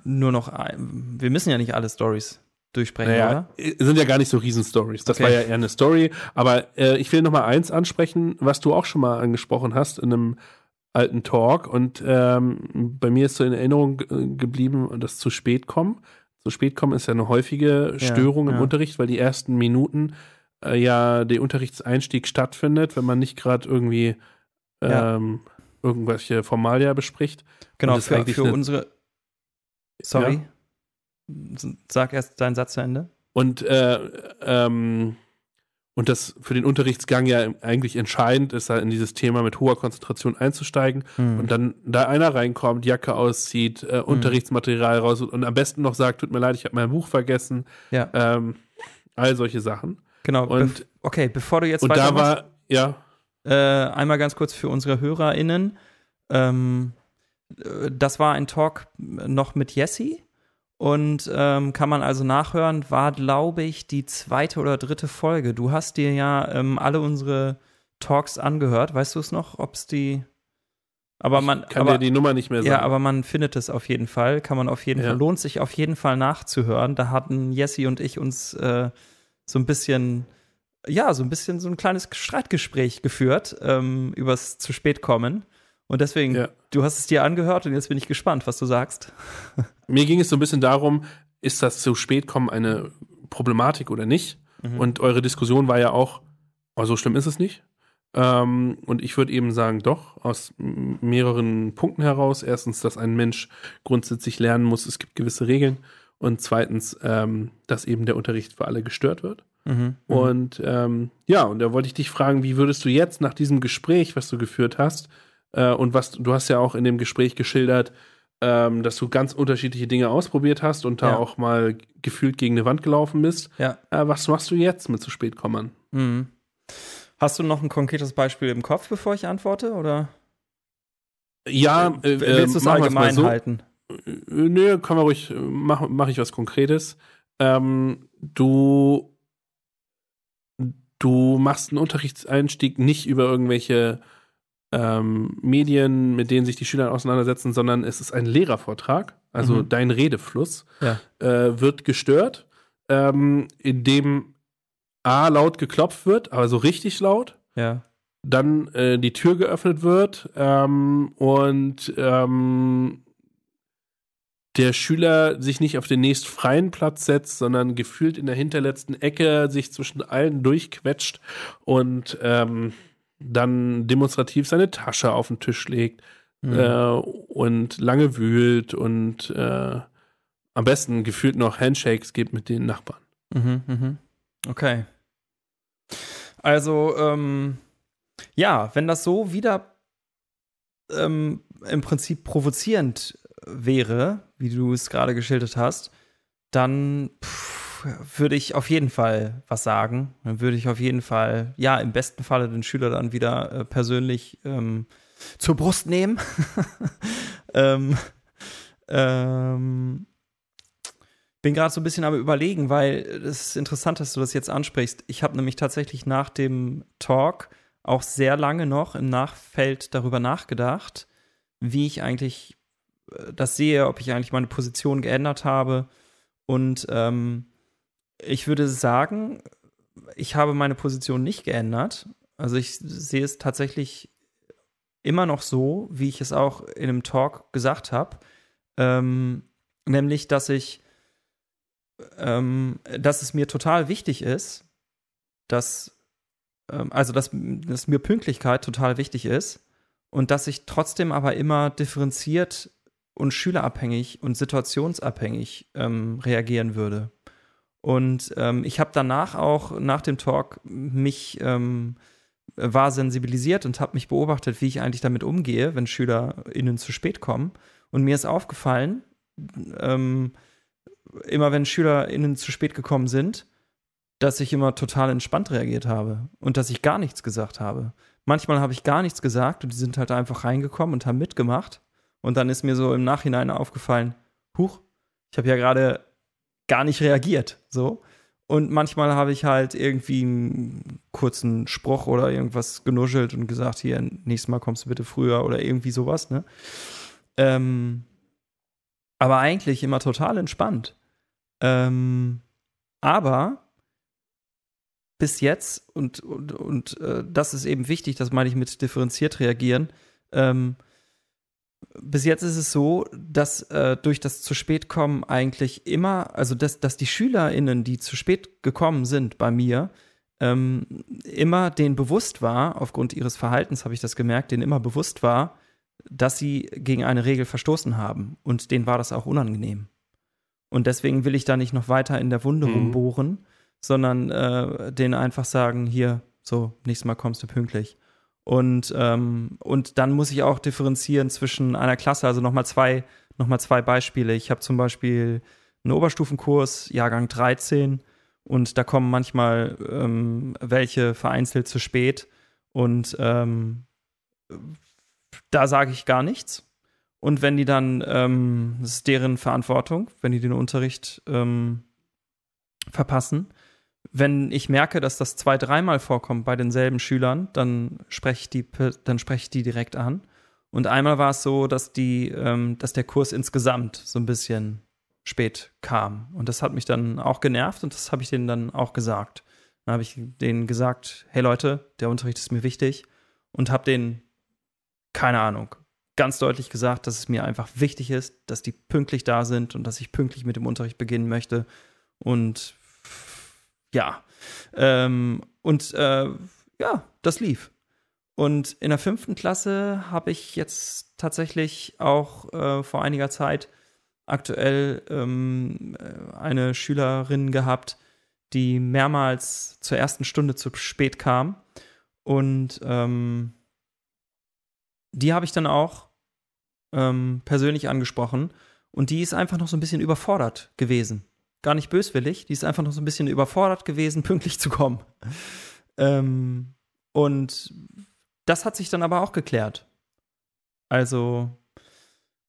nur noch, ein, wir müssen ja nicht alle Stories durchsprechen, naja, oder? Sind ja gar nicht so Riesen-Stories. Das okay. war ja eher eine Story. Aber äh, ich will noch mal eins ansprechen, was du auch schon mal angesprochen hast in einem alten Talk. Und ähm, bei mir ist so in Erinnerung geblieben, das zu spät kommen. Zu spät kommen ist ja eine häufige Störung ja, im ja. Unterricht, weil die ersten Minuten äh, ja der Unterrichtseinstieg stattfindet, wenn man nicht gerade irgendwie ähm, irgendwelche Formalia bespricht. Genau, für, für unsere. Sorry. Sag erst deinen Satz zu Ende. Und äh, ähm, und das für den Unterrichtsgang ja eigentlich entscheidend ist, in dieses Thema mit hoher Konzentration einzusteigen hm. und dann da einer reinkommt, Jacke auszieht, äh, hm. Unterrichtsmaterial raus und am besten noch sagt, tut mir leid, ich habe mein Buch vergessen. Ja. Ähm, all solche Sachen. Genau. Und, bef okay, bevor du jetzt und da war, ja. Äh, einmal ganz kurz für unsere HörerInnen. Ähm, äh, das war ein Talk noch mit Jessie und ähm, kann man also nachhören, war, glaube ich, die zweite oder dritte Folge. Du hast dir ja ähm, alle unsere Talks angehört. Weißt du es noch, ob es die. Aber man kann aber, dir die Nummer nicht mehr sagen. Ja, aber man findet es auf jeden Fall. Kann man auf jeden Ja. Fall. Lohnt sich auf jeden Fall nachzuhören. Da hatten Jessie und ich uns äh, so ein bisschen, ja, so ein bisschen so ein kleines Streitgespräch geführt ähm, übers zu spät kommen. Und deswegen, Ja. du hast es dir angehört und jetzt bin ich gespannt, was du sagst. Mir ging es so ein bisschen darum, ist das zu spät kommen eine Problematik oder nicht? Mhm. Und eure Diskussion war ja auch, oh, so schlimm ist es nicht. Ähm, und ich würde eben sagen, doch, aus mehreren Punkten heraus. Erstens, dass ein Mensch grundsätzlich lernen muss, es gibt gewisse Regeln. Und zweitens, ähm, dass eben der Unterricht für alle gestört wird. Mhm. Und ähm, ja, und da wollte ich dich fragen, wie würdest du jetzt nach diesem Gespräch, was du geführt hast, äh, und was du hast ja auch in dem Gespräch geschildert, ähm, dass du ganz unterschiedliche Dinge ausprobiert hast und da Ja. auch mal gefühlt gegen eine Wand gelaufen bist. Ja. Äh, was machst du jetzt mit zu spät kommen? Mhm. Hast du noch ein konkretes Beispiel im Kopf, bevor ich antworte? Oder Ja, äh, willst du es allgemein so. halten? Äh, Nö, können wir ruhig, äh, mach, mach ich was Konkretes. Ähm, du, du machst einen Unterrichtseinstieg nicht über irgendwelche ähm, Medien, mit denen sich die Schüler auseinandersetzen, sondern es ist ein Lehrervortrag, also Mhm. dein Redefluss Ja. äh, wird gestört, ähm, indem A laut geklopft wird, aber so richtig laut Ja. dann äh, die Tür geöffnet wird ähm, und ähm, der Schüler sich nicht auf den nächst freien Platz setzt, sondern gefühlt in der hinterletzten Ecke sich zwischen allen durchquetscht und ähm, dann demonstrativ seine Tasche auf den Tisch legt Mhm. äh, und lange wühlt und äh, am besten gefühlt noch Handshakes gibt mit den Nachbarn. Mhm, mhm. Okay. Also, ähm, ja, wenn das so wieder ähm, im Prinzip provozierend wäre, wie du es gerade geschildert hast, dann pff, würde ich auf jeden Fall was sagen. Dann würde ich auf jeden Fall, ja, im besten Falle den Schüler dann wieder äh, persönlich ähm, zur Brust nehmen. ähm, ähm, bin gerade so ein bisschen am überlegen, weil es ist interessant, dass du das jetzt ansprichst. Ich habe nämlich tatsächlich nach dem Talk auch sehr lange noch im Nachfeld darüber nachgedacht, wie ich eigentlich äh, das sehe, ob ich eigentlich meine Position geändert habe. Und ähm, ich würde sagen, ich habe meine Position nicht geändert. Also ich sehe es tatsächlich immer noch so, wie ich es auch in einem Talk gesagt habe. Ähm, nämlich, dass ich ähm, dass es mir total wichtig ist, dass, ähm, also dass, dass mir Pünktlichkeit total wichtig ist und dass ich trotzdem aber immer differenziert und schülerabhängig und situationsabhängig ähm, reagieren würde. Und ähm, ich habe danach auch nach dem Talk mich ähm, war sensibilisiert und habe mich beobachtet, wie ich eigentlich damit umgehe, wenn SchülerInnen zu spät kommen. Und mir ist aufgefallen, ähm, immer wenn SchülerInnen zu spät gekommen sind, dass ich immer total entspannt reagiert habe und dass ich gar nichts gesagt habe. Manchmal habe ich gar nichts gesagt und die sind halt einfach reingekommen und haben mitgemacht. Und dann ist mir so im Nachhinein aufgefallen, huch, ich habe ja gerade gar nicht reagiert, so. Und manchmal habe ich halt irgendwie einen kurzen Spruch oder irgendwas genuschelt und gesagt, hier, nächstes Mal kommst du bitte früher oder irgendwie sowas, ne? Ähm, aber eigentlich immer total entspannt. Ähm, aber bis jetzt, und, und, und äh, das ist eben wichtig, das meine ich mit differenziert reagieren, ähm, bis jetzt ist es so, dass äh, durch das zu spät kommen eigentlich immer, also dass, dass die SchülerInnen, die zu spät gekommen sind bei mir, ähm, immer denen bewusst war, aufgrund ihres Verhaltens habe ich das gemerkt, denen immer bewusst war, dass sie gegen eine Regel verstoßen haben. Und denen war das auch unangenehm. Und deswegen will ich da nicht noch weiter in der Wunde Mhm. rumbohren, sondern äh, denen einfach sagen, hier, so, nächstes Mal kommst du pünktlich. Und, ähm, und dann muss ich auch differenzieren zwischen einer Klasse, also nochmal zwei, noch zwei Beispiele. Ich habe zum Beispiel einen Oberstufenkurs, Jahrgang 13, Und da kommen manchmal ähm, welche vereinzelt zu spät. Und ähm, da sage ich gar nichts. Und wenn die dann, ähm, das ist deren Verantwortung, wenn die den Unterricht ähm, verpassen. Wenn ich merke, dass das zwei, dreimal vorkommt bei denselben Schülern, dann spreche ich die, dann spreche ich die direkt an. Und einmal war es so, dass die, ähm, dass der Kurs insgesamt so ein bisschen spät kam. Und das hat mich dann auch genervt und das habe ich denen dann auch gesagt. Dann habe ich denen gesagt, hey Leute, der Unterricht ist mir wichtig und habe denen, keine Ahnung, ganz deutlich gesagt, dass es mir einfach wichtig ist, dass die pünktlich da sind und dass ich pünktlich mit dem Unterricht beginnen möchte. Und ja, ähm, und äh, ja, das lief. Und in der fünften Klasse habe ich jetzt tatsächlich auch äh, vor einiger Zeit aktuell ähm, eine Schülerin gehabt, die mehrmals zur ersten Stunde zu spät kam. Und ähm, die habe ich dann auch ähm, persönlich angesprochen. Und die ist einfach noch so ein bisschen überfordert gewesen. Gar nicht böswillig, die ist einfach noch so ein bisschen überfordert gewesen, pünktlich zu kommen. Ähm, und das hat sich dann aber auch geklärt. Also,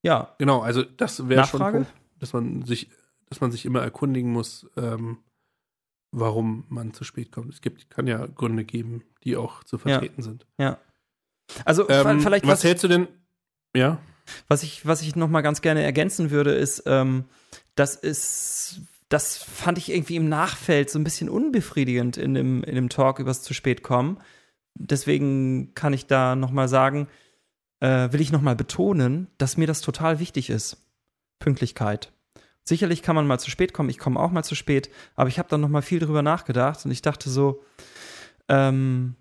ja. Genau, also das wäre schon ein Punkt, dass man sich, dass man sich immer erkundigen muss, ähm, warum man zu spät kommt. Es gibt, kann ja Gründe geben, die auch zu vertreten ja. sind. Ja. Also ähm, vielleicht was, was hältst du denn? Ja. Was ich, was ich noch mal ganz gerne ergänzen würde, ist, ähm, das ist, das fand ich irgendwie im Nachfeld so ein bisschen unbefriedigend in dem, in dem Talk übers zu spät kommen deswegen kann ich da nochmal sagen, äh, will ich nochmal betonen, dass mir das total wichtig ist. Pünktlichkeit. Sicherlich kann man mal zu spät kommen, ich komme auch mal zu spät, aber ich habe dann nochmal viel drüber nachgedacht und ich dachte so, ähm,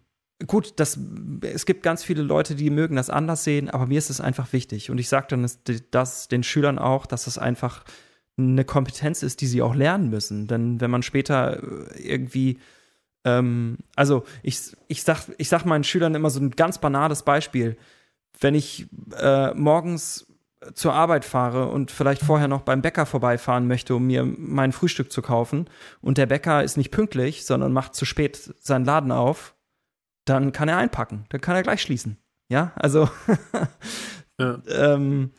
gut, das, es gibt ganz viele Leute, die mögen das anders sehen, aber mir ist es einfach wichtig. Und ich sage dann das, das den Schülern auch, dass das einfach eine Kompetenz ist, die sie auch lernen müssen. Denn wenn man später äh, irgendwie ähm, also ich, ich, sag, ich sag meinen Schülern immer so ein ganz banales Beispiel. Wenn ich äh, morgens zur Arbeit fahre und vielleicht vorher noch beim Bäcker vorbeifahren möchte, um mir mein Frühstück zu kaufen und der Bäcker ist nicht pünktlich, sondern macht zu spät seinen Laden auf, dann kann er einpacken, dann kann er gleich schließen. Ja, also ja. ähm,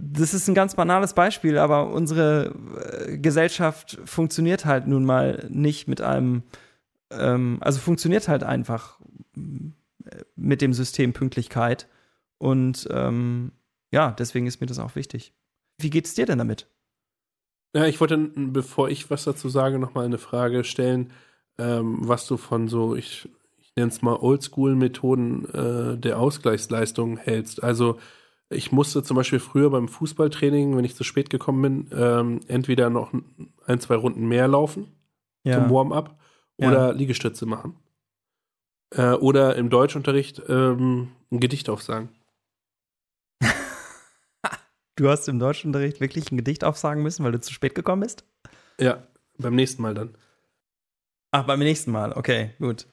das ist ein ganz banales Beispiel, aber unsere äh, Gesellschaft funktioniert halt nun mal nicht mit einem, ähm, also funktioniert halt einfach äh, mit dem System Pünktlichkeit. Und ähm, ja, deswegen ist mir das auch wichtig. Wie geht es dir denn damit? Ja, ich wollte, bevor ich was dazu sage, nochmal eine Frage stellen, ähm, was du von so, ich, ich nenne es mal Oldschool-Methoden äh, der Ausgleichsleistung hältst. Also ich musste zum Beispiel früher beim Fußballtraining, wenn ich zu spät gekommen bin, ähm, entweder noch ein, zwei Runden mehr laufen ja. zum Warm-up oder ja. Liegestütze machen. Äh, oder im Deutschunterricht ähm, ein Gedicht aufsagen. du hast im Deutschunterricht wirklich ein Gedicht aufsagen müssen, weil du zu spät gekommen bist? Ja, beim nächsten Mal dann. Ach, beim nächsten Mal, okay, gut.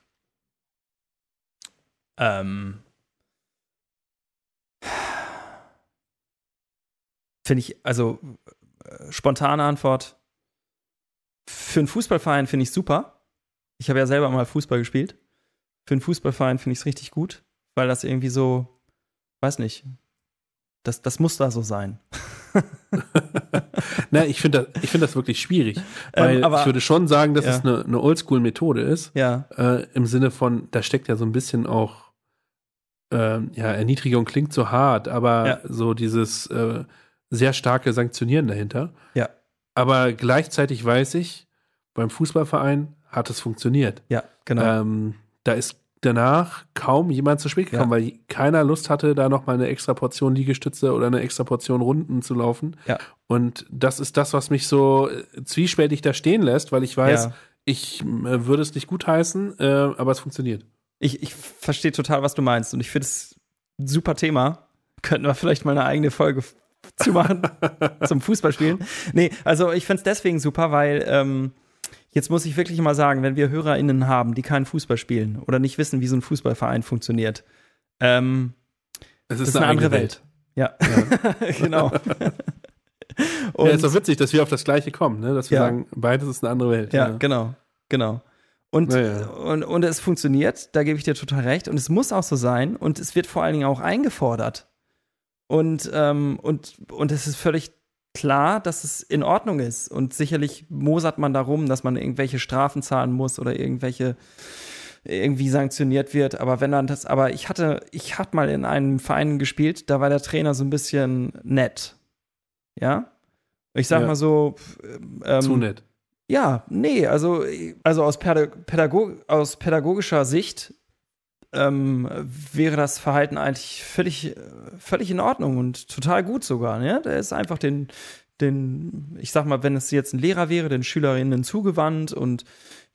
Ähm, Finde ich, also äh, spontane Antwort. Für einen Fußballverein finde ich super. Ich habe ja selber mal Fußball gespielt. Für einen Fußballverein finde ich es richtig gut, weil das irgendwie so, weiß nicht, das, das muss da so sein. Na, ich finde das, find das wirklich schwierig. Weil ähm, aber, ich würde schon sagen, dass ja. es eine, eine Oldschool-Methode ist. Ja. Äh, Im Sinne von, da steckt ja so ein bisschen auch, äh, ja, Erniedrigung klingt so hart, aber ja. so dieses, äh, sehr starke Sanktionieren dahinter. Ja. Aber gleichzeitig weiß ich, beim Fußballverein hat es funktioniert. Ja, genau. Ähm, da ist danach kaum jemand zu spät gekommen, ja. weil keiner Lust hatte, da noch mal eine extra Portion Liegestütze oder eine extra Portion Runden zu laufen. Ja. Und das ist das, was mich so äh, zwiespältig da stehen lässt, weil ich weiß, ja. ich äh, würde es nicht gutheißen, äh, aber es funktioniert. Ich, ich verstehe total, was du meinst und ich finde es ein super Thema. Könnten wir vielleicht mal eine eigene Folge zu machen zum Fußballspielen. Nee, also ich fände es deswegen super, weil ähm, jetzt muss ich wirklich mal sagen, wenn wir HörerInnen haben, die keinen Fußball spielen oder nicht wissen, wie so ein Fußballverein funktioniert, ähm, es ist, das ist eine, eine andere Welt. Welt. Ja, ja. genau. Und, ja, ist doch witzig, dass wir auf das Gleiche kommen, ne? dass wir Ja. sagen, beides ist eine andere Welt. Ja, genau, genau. Und, Naja. und, und es funktioniert, da gebe ich dir total recht. Und es muss auch so sein. Und es wird vor allen Dingen auch eingefordert. Und, ähm, und, und es ist völlig klar, dass es in Ordnung ist. Und sicherlich mosert man darum, dass man irgendwelche Strafen zahlen muss oder irgendwelche irgendwie sanktioniert wird. Aber wenn dann das, aber ich hatte, ich hatte mal in einem Verein gespielt, da war der Trainer so ein bisschen nett. Ja? Ich sag Ja. mal so, ähm, Zu nett. ja, nee, also, also aus, Pädag Pädago aus pädagogischer Sicht ähm, wäre das Verhalten eigentlich völlig, völlig in Ordnung und total gut sogar. Ne? Der ist einfach den, den, ich sag mal, wenn es jetzt ein Lehrer wäre, den Schülerinnen zugewandt und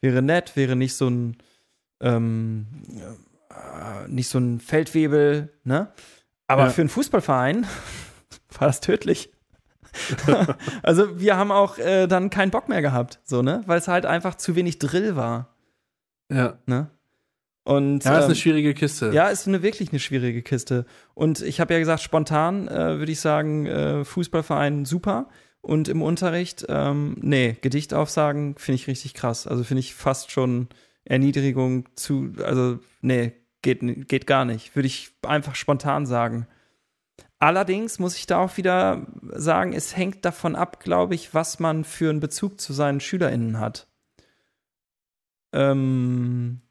wäre nett, wäre nicht so ein, ähm, äh, nicht so ein Feldwebel, ne? Aber Ja. für einen Fußballverein war das tödlich. also wir haben auch äh, dann keinen Bock mehr gehabt, so, ne? Weil es halt einfach zu wenig Drill war, Ja. ne? Und Ja, ist eine ähm, schwierige Kiste. ja, ist eine wirklich eine schwierige Kiste. Und ich habe ja gesagt, spontan äh, würde ich sagen, äh, Fußballverein super. Und im Unterricht, ähm, nee, Gedicht aufsagen finde ich richtig krass. Also finde ich fast schon Erniedrigung zu, also nee, geht, geht gar nicht. Würde ich einfach spontan sagen. Allerdings muss ich da auch wieder sagen, es hängt davon ab, glaube ich, was man für einen Bezug zu seinen SchülerInnen hat. Ähm,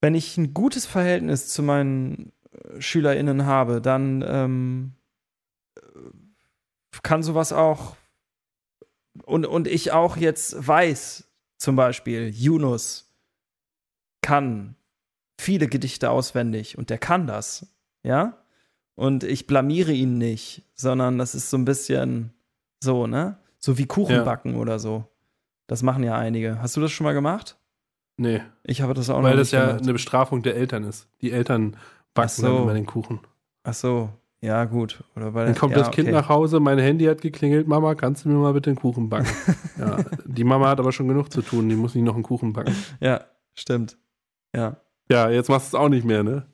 wenn ich ein gutes Verhältnis zu meinen äh, SchülerInnen habe, dann ähm, äh, kann sowas auch und, und ich auch jetzt weiß, zum Beispiel, Yunus kann viele Gedichte auswendig und der kann das, ja? Und ich blamiere ihn nicht, sondern das ist so ein bisschen so, ne? So wie Kuchen Ja. backen oder so. Das machen ja einige. Hast du das schon mal gemacht? Nee, Ich habe das auch weil noch das ja gemacht. eine Bestrafung der Eltern ist. Die Eltern backen so. dann immer den Kuchen. Ach so, ja gut. Oder bei Dann kommt ja, das Kind okay. nach Hause, mein Handy hat geklingelt, Mama, kannst du mir mal bitte einen Kuchen backen? ja, die Mama hat aber schon genug zu tun, die muss nicht noch einen Kuchen backen. Ja, stimmt. Ja. Ja, jetzt machst du es auch nicht mehr, ne?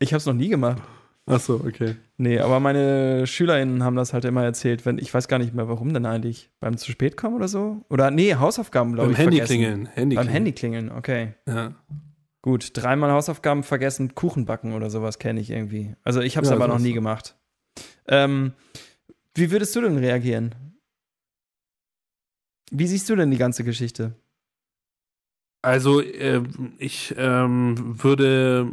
Ich habe es noch nie gemacht. Ach so, okay. Nee, aber meine SchülerInnen haben das halt immer erzählt, wenn ich weiß gar nicht mehr, warum denn eigentlich. Beim zu spät kommen oder so? Oder nee, Hausaufgaben, glaube Beim ich. Handy vergessen. klingeln. Handy Beim klingeln. Handy klingeln, okay. Ja. Gut, dreimal Hausaufgaben vergessen, Kuchen backen oder sowas kenne ich irgendwie. Also ich habe es Ja, aber noch nie gemacht. Ähm, wie würdest du denn reagieren? Wie siehst du denn die ganze Geschichte? Also, äh, ich ähm, würde,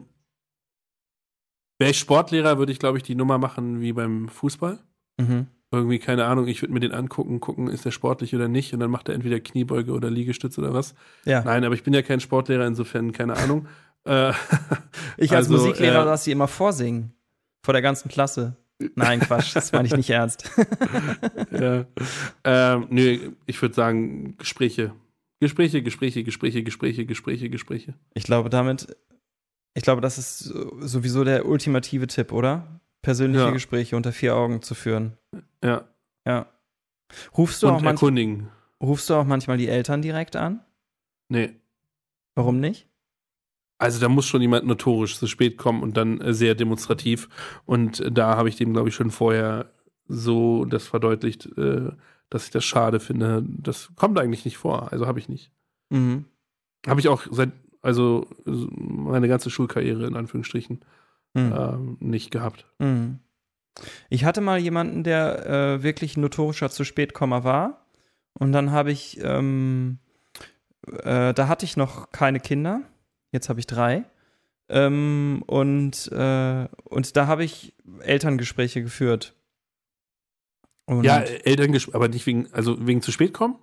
wäre ich Sportlehrer, würde ich, glaube ich, die Nummer machen wie beim Fußball. Mhm. Irgendwie, keine Ahnung, ich würde mir den angucken, gucken, ist der sportlich oder nicht, und dann macht er entweder Kniebeuge oder Liegestütz oder was. Ja. Nein, aber ich bin ja kein Sportlehrer, insofern keine Ahnung. äh, Ich als Also, Musiklehrer äh, lasse sie immer vorsingen. Vor der ganzen Klasse. Nein, Quatsch, das meine ich nicht ernst. ja. ähm, nö, ich würde sagen, Gespräche. Gespräche, Gespräche, Gespräche, Gespräche, Gespräche, Gespräche. Ich glaube, damit, ich glaube, das ist so- sowieso der ultimative Tipp, oder? Persönliche Ja. Gespräche unter vier Augen zu führen. Ja. Ja. Rufst du, auch Und manch, erkundigen. rufst du auch manchmal die Eltern direkt an? Nee. Warum nicht? Also da muss schon jemand notorisch zu spät kommen und dann äh, sehr demonstrativ. Und äh, da habe ich dem, glaube ich, schon vorher so das verdeutlicht, äh, dass ich das schade finde. Das kommt eigentlich nicht vor. Also habe ich nicht. Mhm. Habe ich auch seit, also meine ganze Schulkarriere in Anführungsstrichen Mhm. ähm, nicht gehabt. Mhm. Ich hatte mal jemanden, der äh, wirklich ein notorischer zu spätkommer war. Und dann habe ich, ähm, äh, da hatte ich noch keine Kinder. Jetzt habe ich drei. Ähm, und, äh, und da habe ich Elterngespräche geführt. Und Ja, äh, Elterngespräch, aber nicht wegen, also wegen zu spät kommen?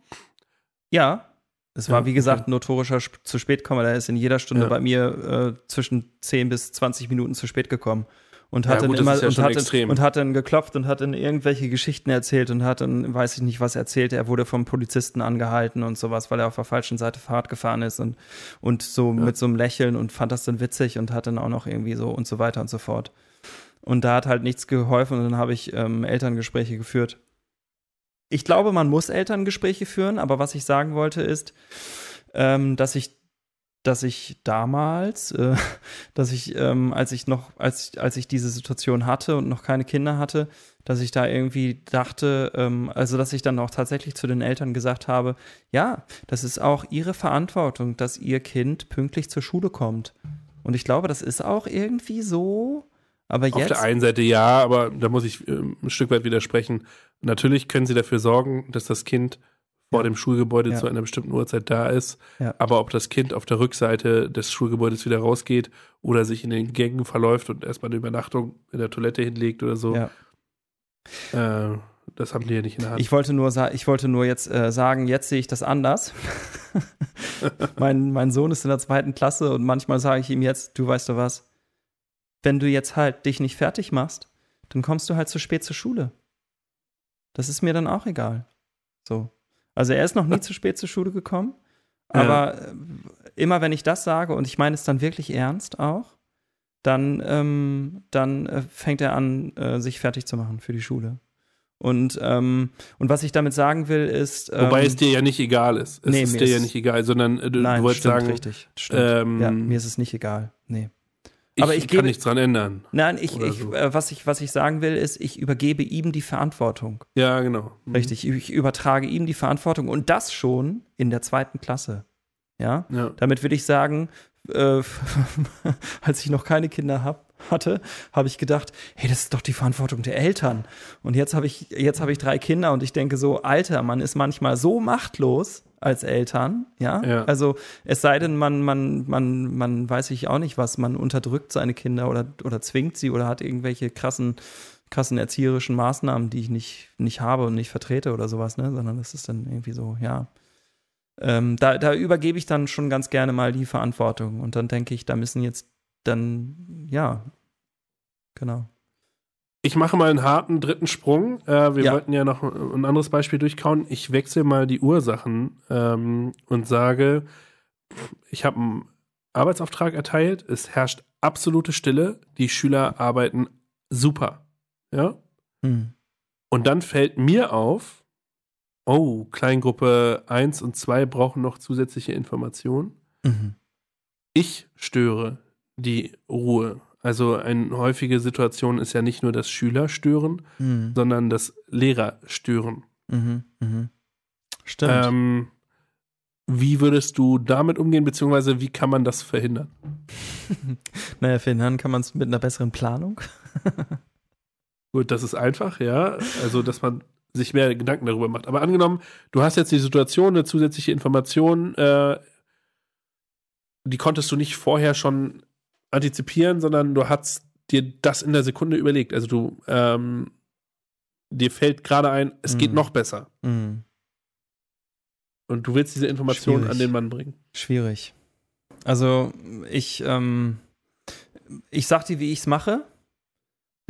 ja, es war Ja, wie gesagt ein notorischer Sp- zu spät Der ist in jeder Stunde Ja. bei mir äh, zwischen 10 bis 20 Minuten zu spät gekommen. Und Ja, hat dann gut, das immer ja und, hat dann, und hat dann geklopft und hat dann irgendwelche Geschichten erzählt und hat dann, weiß ich nicht, was erzählt. Er wurde vom Polizisten angehalten und sowas, weil er auf der falschen Seite Fahrrad gefahren ist und, und so Ja. mit so einem Lächeln und fand das dann witzig und hat dann auch noch irgendwie so und so weiter und so fort. Und da hat halt nichts geholfen und dann habe ich ähm, Elterngespräche geführt. Ich glaube, man muss Elterngespräche führen, aber was ich sagen wollte ist, ähm, dass ich dass ich damals, äh, dass ich, ähm, als ich noch, als, als ich diese Situation hatte und noch keine Kinder hatte, dass ich da irgendwie dachte, ähm, also dass ich dann auch tatsächlich zu den Eltern gesagt habe, ja, das ist auch ihre Verantwortung, dass ihr Kind pünktlich zur Schule kommt. Und ich glaube, das ist auch irgendwie so. Aber jetzt. Auf der einen Seite ja, aber da muss ich ähm, ein Stück weit widersprechen. Natürlich können sie dafür sorgen, dass das Kind vor dem Schulgebäude ja. zu einer bestimmten Uhrzeit da ist. Ja. Aber ob das Kind auf der Rückseite des Schulgebäudes wieder rausgeht oder sich in den Gängen verläuft und erstmal eine Übernachtung in der Toilette hinlegt oder so, ja. äh, das haben die ja nicht in der Hand. Ich wollte nur, ich wollte nur jetzt äh, sagen, jetzt sehe ich das anders. mein, mein Sohn ist in der zweiten Klasse und manchmal sage ich ihm jetzt, du weißt du was, wenn du jetzt halt dich nicht fertig machst, dann kommst du halt zu spät zur Schule. Das ist mir dann auch egal. So. Also er ist noch nie zu spät zur Schule gekommen, aber ja. Äh, immer wenn ich das sage und ich meine es dann wirklich ernst auch, dann, ähm, dann äh, fängt er an, äh, sich fertig zu machen für die Schule. Und, ähm, und was ich damit sagen will, ist. Ähm, Wobei es dir ja nicht egal ist. Es nee, ist dir ja nicht egal, sondern äh, du, nein, du wolltest stimmt, sagen. Richtig, stimmt. Ähm, ja, mir ist es nicht egal. Nee. Aber ich, ich kann nichts dran ändern. Nein, ich, ich, so. äh, was ich, was ich sagen will, ist, ich übergebe ihm die Verantwortung. Ja, genau. Mhm. Richtig, ich übertrage ihm die Verantwortung und das schon in der zweiten Klasse. Ja, ja. damit würde ich sagen, äh, als ich noch keine Kinder hab, hatte, habe ich gedacht, hey, das ist doch die Verantwortung der Eltern. Und jetzt habe ich, jetzt habe ich drei Kinder und ich denke so, Alter, man ist manchmal so machtlos als Eltern, ja? ja. Also es sei denn, man, man, man, man weiß ich auch nicht was, man unterdrückt seine Kinder oder, oder zwingt sie oder hat irgendwelche krassen, krassen erzieherischen Maßnahmen, die ich nicht, nicht habe und nicht vertrete oder sowas, ne? Sondern das ist dann irgendwie so, ja. Ähm, da, da übergebe ich dann schon ganz gerne mal die Verantwortung und dann denke ich, da müssen jetzt dann, ja, genau. Ich mache mal einen harten dritten Sprung. Äh, wir ja. wollten ja noch ein anderes Beispiel durchkauen. Ich wechsle mal die Ursachen ähm, und sage, ich habe einen Arbeitsauftrag erteilt. Es herrscht absolute Stille. Die Schüler arbeiten super. Ja. Hm. Und dann fällt mir auf, oh, Kleingruppe 1 und 2 brauchen noch zusätzliche Informationen. Mhm. Ich störe die Ruhe. Also eine häufige Situation ist ja nicht nur das Schüler stören, mhm. sondern das Lehrer stören. Mhm, mhm. Stimmt. Ähm, wie würdest du damit umgehen, beziehungsweise wie kann man das verhindern? naja, verhindern kann man es mit einer besseren Planung. Gut, das ist einfach, ja. Also, dass man sich mehr Gedanken darüber macht. Aber angenommen, du hast jetzt die Situation, eine zusätzliche Information, äh, die konntest du nicht vorher schon antizipieren, sondern du hast dir das in der Sekunde überlegt. Also du, ähm, dir fällt gerade ein, es mm. geht mhm. noch besser. Mm. Und du willst diese Informationen an den Mann bringen. Schwierig. Also ich, ähm, ich sag dir, wie ich es mache.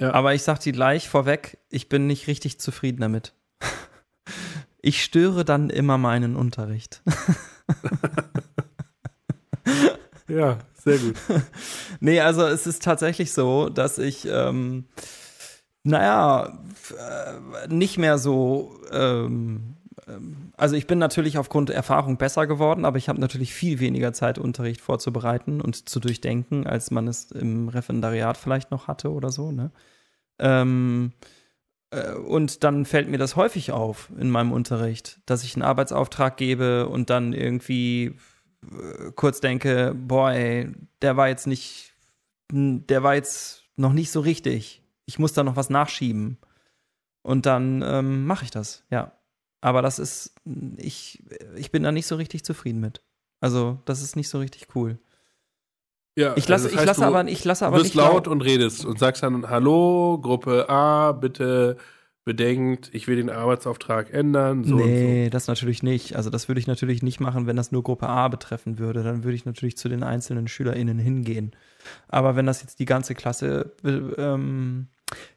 Ja. Aber ich sag dir gleich vorweg, ich bin nicht richtig zufrieden damit. Ich störe dann immer meinen Unterricht. ja, sehr gut. nee, also es ist tatsächlich so, dass ich, ähm, naja, äh, nicht mehr so, ähm, ähm, also ich bin natürlich aufgrund Erfahrung besser geworden, aber ich habe natürlich viel weniger Zeit, Unterricht vorzubereiten und zu durchdenken, als man es im Referendariat vielleicht noch hatte oder so, ne? Ähm, äh, und dann fällt mir das häufig auf in meinem Unterricht, dass ich einen Arbeitsauftrag gebe und dann irgendwie kurz denke, boah, ey, der war jetzt nicht, der war jetzt noch nicht so richtig. Ich muss da noch was nachschieben. Und dann ähm, mache ich das, ja. Aber das ist, ich, ich bin da nicht so richtig zufrieden mit. Also, das ist nicht so richtig cool. Ja, ich lasse, also ich lasse aber, ich lasse aber du bist laut und redest und sagst dann, hallo, Gruppe A, bitte bedenkt, ich will den Arbeitsauftrag ändern. So nee, so. das natürlich nicht. Also das würde ich natürlich nicht machen, wenn das nur Gruppe A betreffen würde. Dann würde ich natürlich zu den einzelnen SchülerInnen hingehen. Aber wenn das jetzt die ganze Klasse, ähm,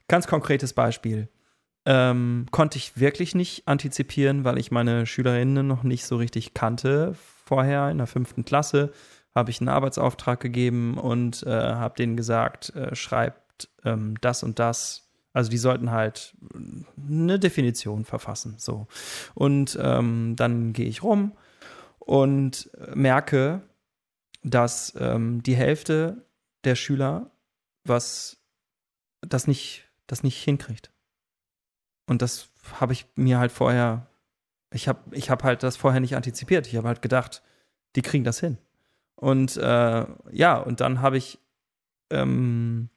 ganz konkretes Beispiel, ähm, konnte ich wirklich nicht antizipieren, weil ich meine SchülerInnen noch nicht so richtig kannte vorher in der fünften Klasse habe ich einen Arbeitsauftrag gegeben und äh, habe denen gesagt, äh, schreibt ähm, das und das also die sollten halt eine Definition verfassen. So. Und ähm, dann gehe ich rum und merke, dass ähm, die Hälfte der Schüler was das nicht, das nicht hinkriegt. Und das habe ich mir halt vorher, ich habe ich hab halt das vorher nicht antizipiert. Ich habe halt gedacht, die kriegen das hin. Und äh, ja, und dann habe ich ähm,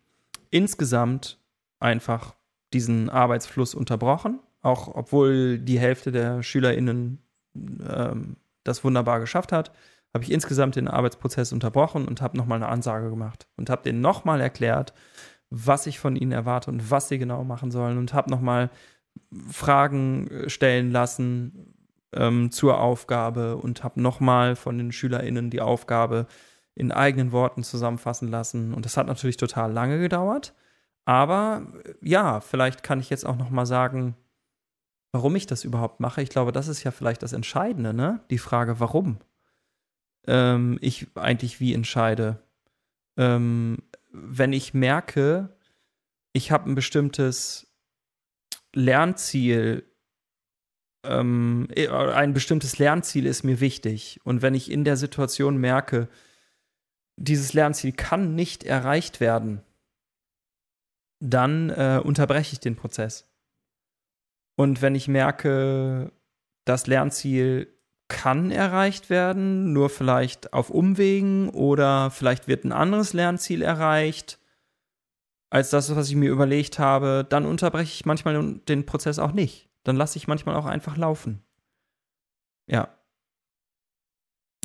insgesamt einfach diesen Arbeitsfluss unterbrochen, auch obwohl die Hälfte der SchülerInnen ähm, das wunderbar geschafft hat, habe ich insgesamt den Arbeitsprozess unterbrochen und habe nochmal eine Ansage gemacht und habe denen nochmal erklärt, was ich von ihnen erwarte und was sie genau machen sollen und habe nochmal Fragen äh, stellen lassen ähm, zur Aufgabe und habe nochmal von den SchülerInnen die Aufgabe in eigenen Worten zusammenfassen lassen. Und das hat natürlich total lange gedauert. Aber äh, ja, vielleicht kann ich jetzt auch nochmal sagen, warum ich das überhaupt mache. Ich glaube, das ist ja vielleicht das Entscheidende, ne? Die Frage, warum ähm, ich eigentlich wie entscheide. Ähm, wenn ich merke, ich habe ein bestimmtes Lernziel, ähm, äh, ein bestimmtes Lernziel ist mir wichtig. Und wenn ich in der Situation merke, dieses Lernziel kann nicht erreicht werden, dann äh, unterbreche ich den Prozess. Und wenn ich merke, das Lernziel kann erreicht werden, nur vielleicht auf Umwegen oder vielleicht wird ein anderes Lernziel erreicht als das, was ich mir überlegt habe, dann unterbreche ich manchmal den Prozess auch nicht. Dann lasse ich manchmal auch einfach laufen. Ja.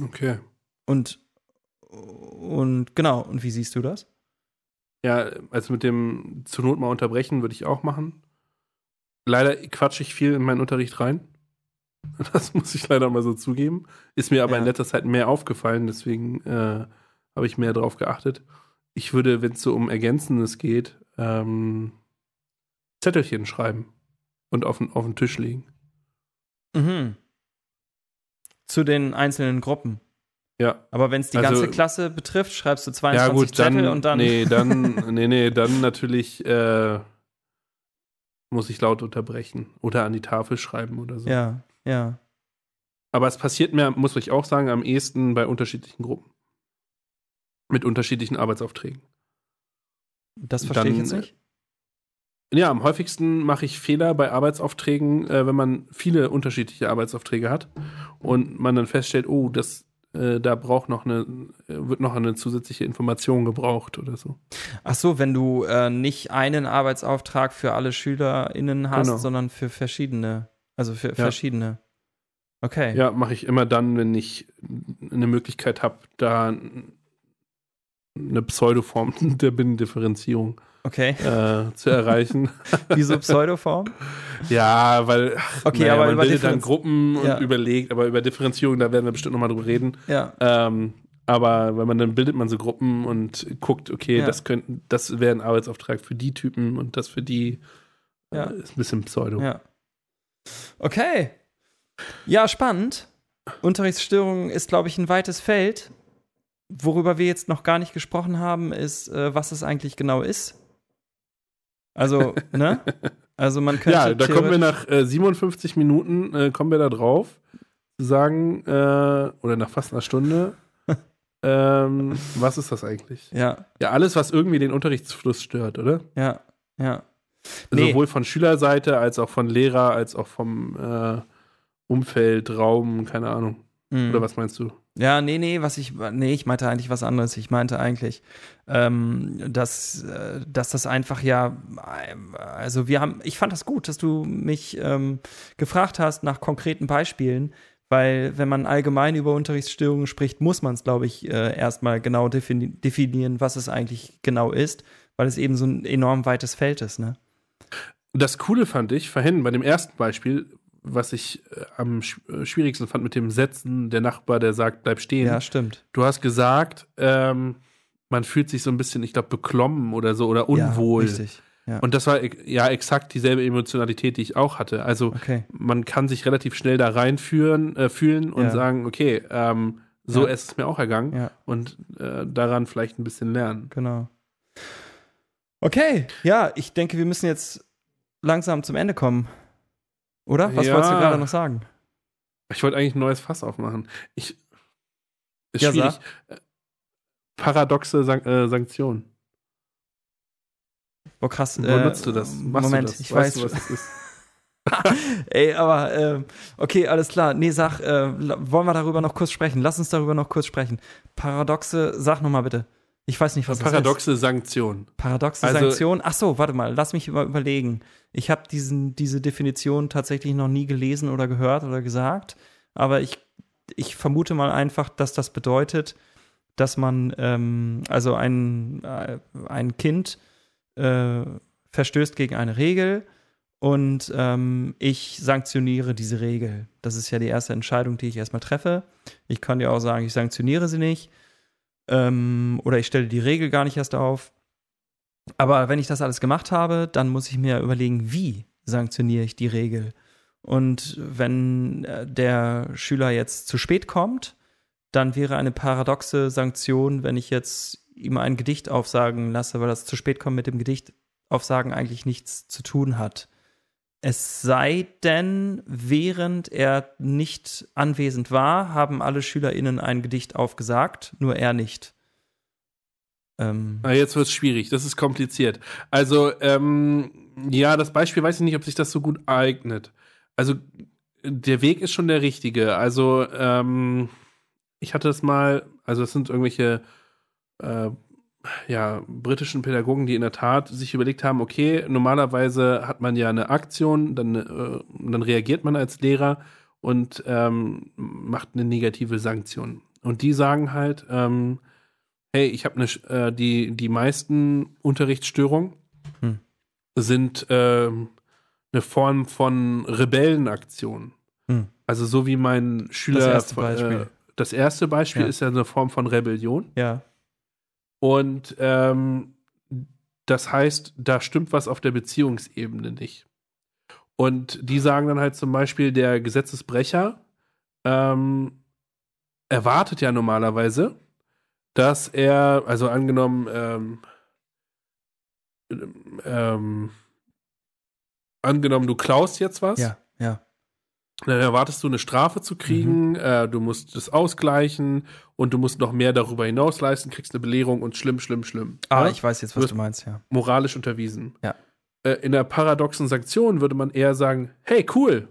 Okay. Und, und genau, und wie siehst du das? Ja, also mit dem zur Not mal unterbrechen würde ich auch machen. Leider quatsche ich viel in meinen Unterricht rein. Das muss ich leider mal so zugeben. Ist mir aber ja. in letzter Zeit mehr aufgefallen, deswegen äh, habe ich mehr drauf geachtet. Ich würde, wenn es so um Ergänzendes geht, ähm, Zettelchen schreiben und auf, auf den Tisch legen. Mhm. Zu den einzelnen Gruppen. Ja. Aber wenn es die ganze also, Klasse betrifft, schreibst du 22 ja, gut, Zettel dann, und dann. Nee, dann, nee, nee, dann natürlich äh, muss ich laut unterbrechen oder an die Tafel schreiben oder so. Ja, ja. Aber es passiert mir, muss ich auch sagen, am ehesten bei unterschiedlichen Gruppen. Mit unterschiedlichen Arbeitsaufträgen. Das verstehe ich jetzt nicht. Ja, am häufigsten mache ich Fehler bei Arbeitsaufträgen, äh, wenn man viele unterschiedliche Arbeitsaufträge hat und man dann feststellt, oh, das äh, da braucht noch eine, wird noch eine zusätzliche Information gebraucht oder so. Ach so, wenn du äh, nicht einen Arbeitsauftrag für alle SchülerInnen hast, Genau. sondern für verschiedene, also für Ja. verschiedene. Okay. Ja, mache ich immer dann, wenn ich eine Möglichkeit habe, da eine Pseudoform der Binnendifferenzierung Okay. äh, zu erreichen. Wieso Pseudoform? ja, weil Okay, naja, aber man über bildet dann Gruppen und Ja. überlegt, aber über Differenzierung, da werden wir bestimmt nochmal drüber reden. Ja. Ähm, aber wenn man dann bildet man so Gruppen und guckt, okay, Ja. das könnten, das wäre ein Arbeitsauftrag für die Typen und das für die. Äh, Ja. Ist ein bisschen Pseudo. Ja. Okay. Ja, spannend. Unterrichtsstörung ist, glaube ich, ein weites Feld. Worüber wir jetzt noch gar nicht gesprochen haben, ist, äh, was es eigentlich genau ist. Also, ne? Also man könnte. Ja, da kommen wir nach äh, 57 Minuten, äh, kommen wir da drauf, zu sagen, äh, oder nach fast einer Stunde, ähm, was ist das eigentlich? Ja, Ja, alles, was irgendwie den Unterrichtsfluss stört, oder? ja, ja. Nee. Sowohl von Schülerseite als auch von Lehrer, als auch vom äh, Umfeld, Raum, keine Ahnung. Mhm. Oder was meinst du? Ja, nee, nee, was ich, nee, ich meinte eigentlich was anderes. Ich meinte eigentlich, ähm, dass, äh, dass das einfach ja, äh, also wir haben, ich fand das gut, dass du mich ähm, gefragt hast nach konkreten Beispielen, weil wenn man allgemein über Unterrichtsstörungen spricht, muss man es, glaube ich, äh, erstmal genau defini definieren, was es eigentlich genau ist, weil es eben so ein enorm weites Feld ist, ne? Das Coole fand ich vorhin bei dem ersten Beispiel, was ich äh, am äh, schwierigsten fand mit dem Setzen, der Nachbar, der sagt, bleib stehen. Ja, stimmt. Du hast gesagt, ähm, man fühlt sich so ein bisschen, ich glaube, beklommen oder so oder unwohl. Ja, richtig. Ja. Und das war e- ja exakt dieselbe Emotionalität, die ich auch hatte. Also okay. man kann sich relativ schnell da reinführen, äh, fühlen und Ja. sagen, okay, ähm, so Ja. ist es mir auch ergangen und äh, daran vielleicht ein bisschen lernen. Genau. Okay, ja, ich denke, wir müssen jetzt langsam zum Ende kommen. Oder? Was Ja. wolltest du gerade noch sagen? Ich wollte eigentlich ein neues Fass aufmachen. Ich ist Ja, schwierig. paradoxe San äh, Sanktion. Boah, krass. Wo äh, nutzt du das? Machst Moment, du das? ich weißt weiß. du, was es ist? Ey, aber äh, okay, alles klar. Nee, sag, äh, wollen wir darüber noch kurz sprechen? Lass uns darüber noch kurz sprechen. Paradoxe, sag nochmal bitte. Ich weiß nicht, was das ist. Paradoxe Sanktion. Paradoxe Also- Sanktion. Ach so, warte mal, lass mich mal überlegen. Ich habe diesen diese Definition tatsächlich noch nie gelesen oder gehört oder gesagt, aber ich ich vermute mal einfach, dass das bedeutet, dass man ähm, also ein äh, ein Kind äh, verstößt gegen eine Regel und ähm, ich sanktioniere diese Regel. Das ist ja die erste Entscheidung, die ich erstmal treffe. Ich kann ja auch sagen, ich sanktioniere sie nicht ähm, oder ich stelle die Regel gar nicht erst auf. Aber wenn ich das alles gemacht habe, dann muss ich mir überlegen, wie sanktioniere ich die Regel. Und wenn äh, der Schüler jetzt zu spät kommt, dann wäre eine paradoxe Sanktion, wenn ich jetzt ihm ein Gedicht aufsagen lasse, weil das zu spät kommen mit dem Gedicht aufsagen eigentlich nichts zu tun hat. Es sei denn, während er nicht anwesend war, haben alle SchülerInnen ein Gedicht aufgesagt, nur er nicht. Ähm, Ah, jetzt wird es schwierig, das ist kompliziert. Also, ähm, ja, das Beispiel weiß ich nicht, ob sich das so gut eignet. Also, der Weg ist schon der richtige. Also, ähm, ich hatte das mal, also es sind irgendwelche äh, ja, britischen Pädagogen, die in der Tat sich überlegt haben, okay, normalerweise hat man ja eine Aktion, dann, äh, dann reagiert man als Lehrer und ähm, macht eine negative Sanktion. Und die sagen halt, ähm, hey, ich habe eine, äh, die, die meisten Unterrichtsstörungen Hm. sind ähm, eine Form von Rebellenaktion. Hm. Also so wie mein Schüler. Das erste von- Beispiel. Äh, das erste Beispiel Ja. ist ja eine Form von Rebellion. ja. Und ähm, das heißt, da stimmt was auf der Beziehungsebene nicht. Und die sagen dann halt zum Beispiel, der Gesetzesbrecher ähm, erwartet ja normalerweise, dass er, also angenommen, ähm, ähm, angenommen, du klaust jetzt was, Ja. Dann erwartest du eine Strafe zu kriegen, Mhm. äh, du musst es ausgleichen und du musst noch mehr darüber hinaus leisten, kriegst eine Belehrung und schlimm, schlimm, schlimm. Ah, Ja? ich weiß jetzt, Du was wirst du meinst, ja. moralisch unterwiesen. Ja. Äh, in der paradoxen Sanktion würde man eher sagen, hey, cool,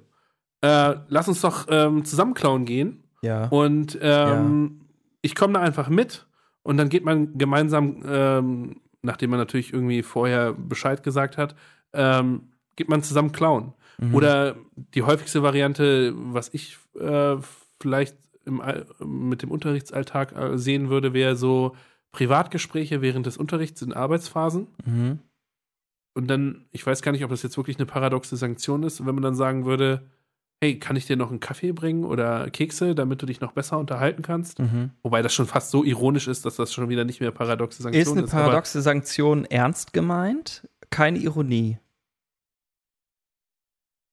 äh, lass uns doch ähm, zusammen klauen gehen Ja. und ähm, ich komme da einfach mit und dann geht man gemeinsam, ähm, nachdem man natürlich irgendwie vorher Bescheid gesagt hat, ähm, geht man zusammen klauen. Mhm. Oder die häufigste Variante, was ich äh, vielleicht im, mit dem Unterrichtsalltag äh, sehen würde, wäre so Privatgespräche während des Unterrichts in Arbeitsphasen. Mhm. Und dann, ich weiß gar nicht, ob das jetzt wirklich eine paradoxe Sanktion ist, wenn man dann sagen würde, hey, kann ich dir noch einen Kaffee bringen oder Kekse, damit du dich noch besser unterhalten kannst? Mhm. Wobei das schon fast so ironisch ist, dass das schon wieder nicht mehr paradoxe Sanktion Ist ist. eine paradoxe Sanktion ernst gemeint? Keine Ironie.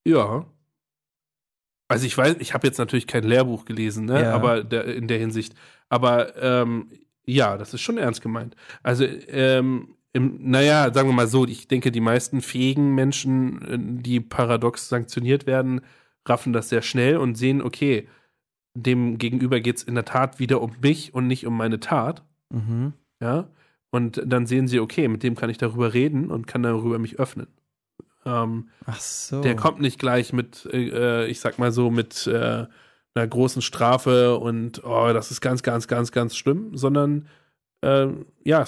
Ja. Also ich weiß, ich habe jetzt natürlich kein Lehrbuch gelesen, ne? Ja. aber der, in der Hinsicht. Aber ähm, ja, das ist schon ernst gemeint. Also, ähm, im, naja, sagen wir mal so, ich denke, die meisten fähigen Menschen, äh, die paradox sanktioniert werden, raffen das sehr schnell und sehen, okay, dem Gegenüber geht es in der Tat wieder um mich und nicht um meine Tat. Mhm. Ja. Und dann sehen sie, okay, mit dem kann ich darüber reden und kann darüber mich öffnen. Ähm, Ach so. der kommt nicht gleich mit, äh, ich sag mal so, mit äh, einer großen Strafe und oh, das ist ganz, ganz, ganz, ganz schlimm, sondern äh, ja,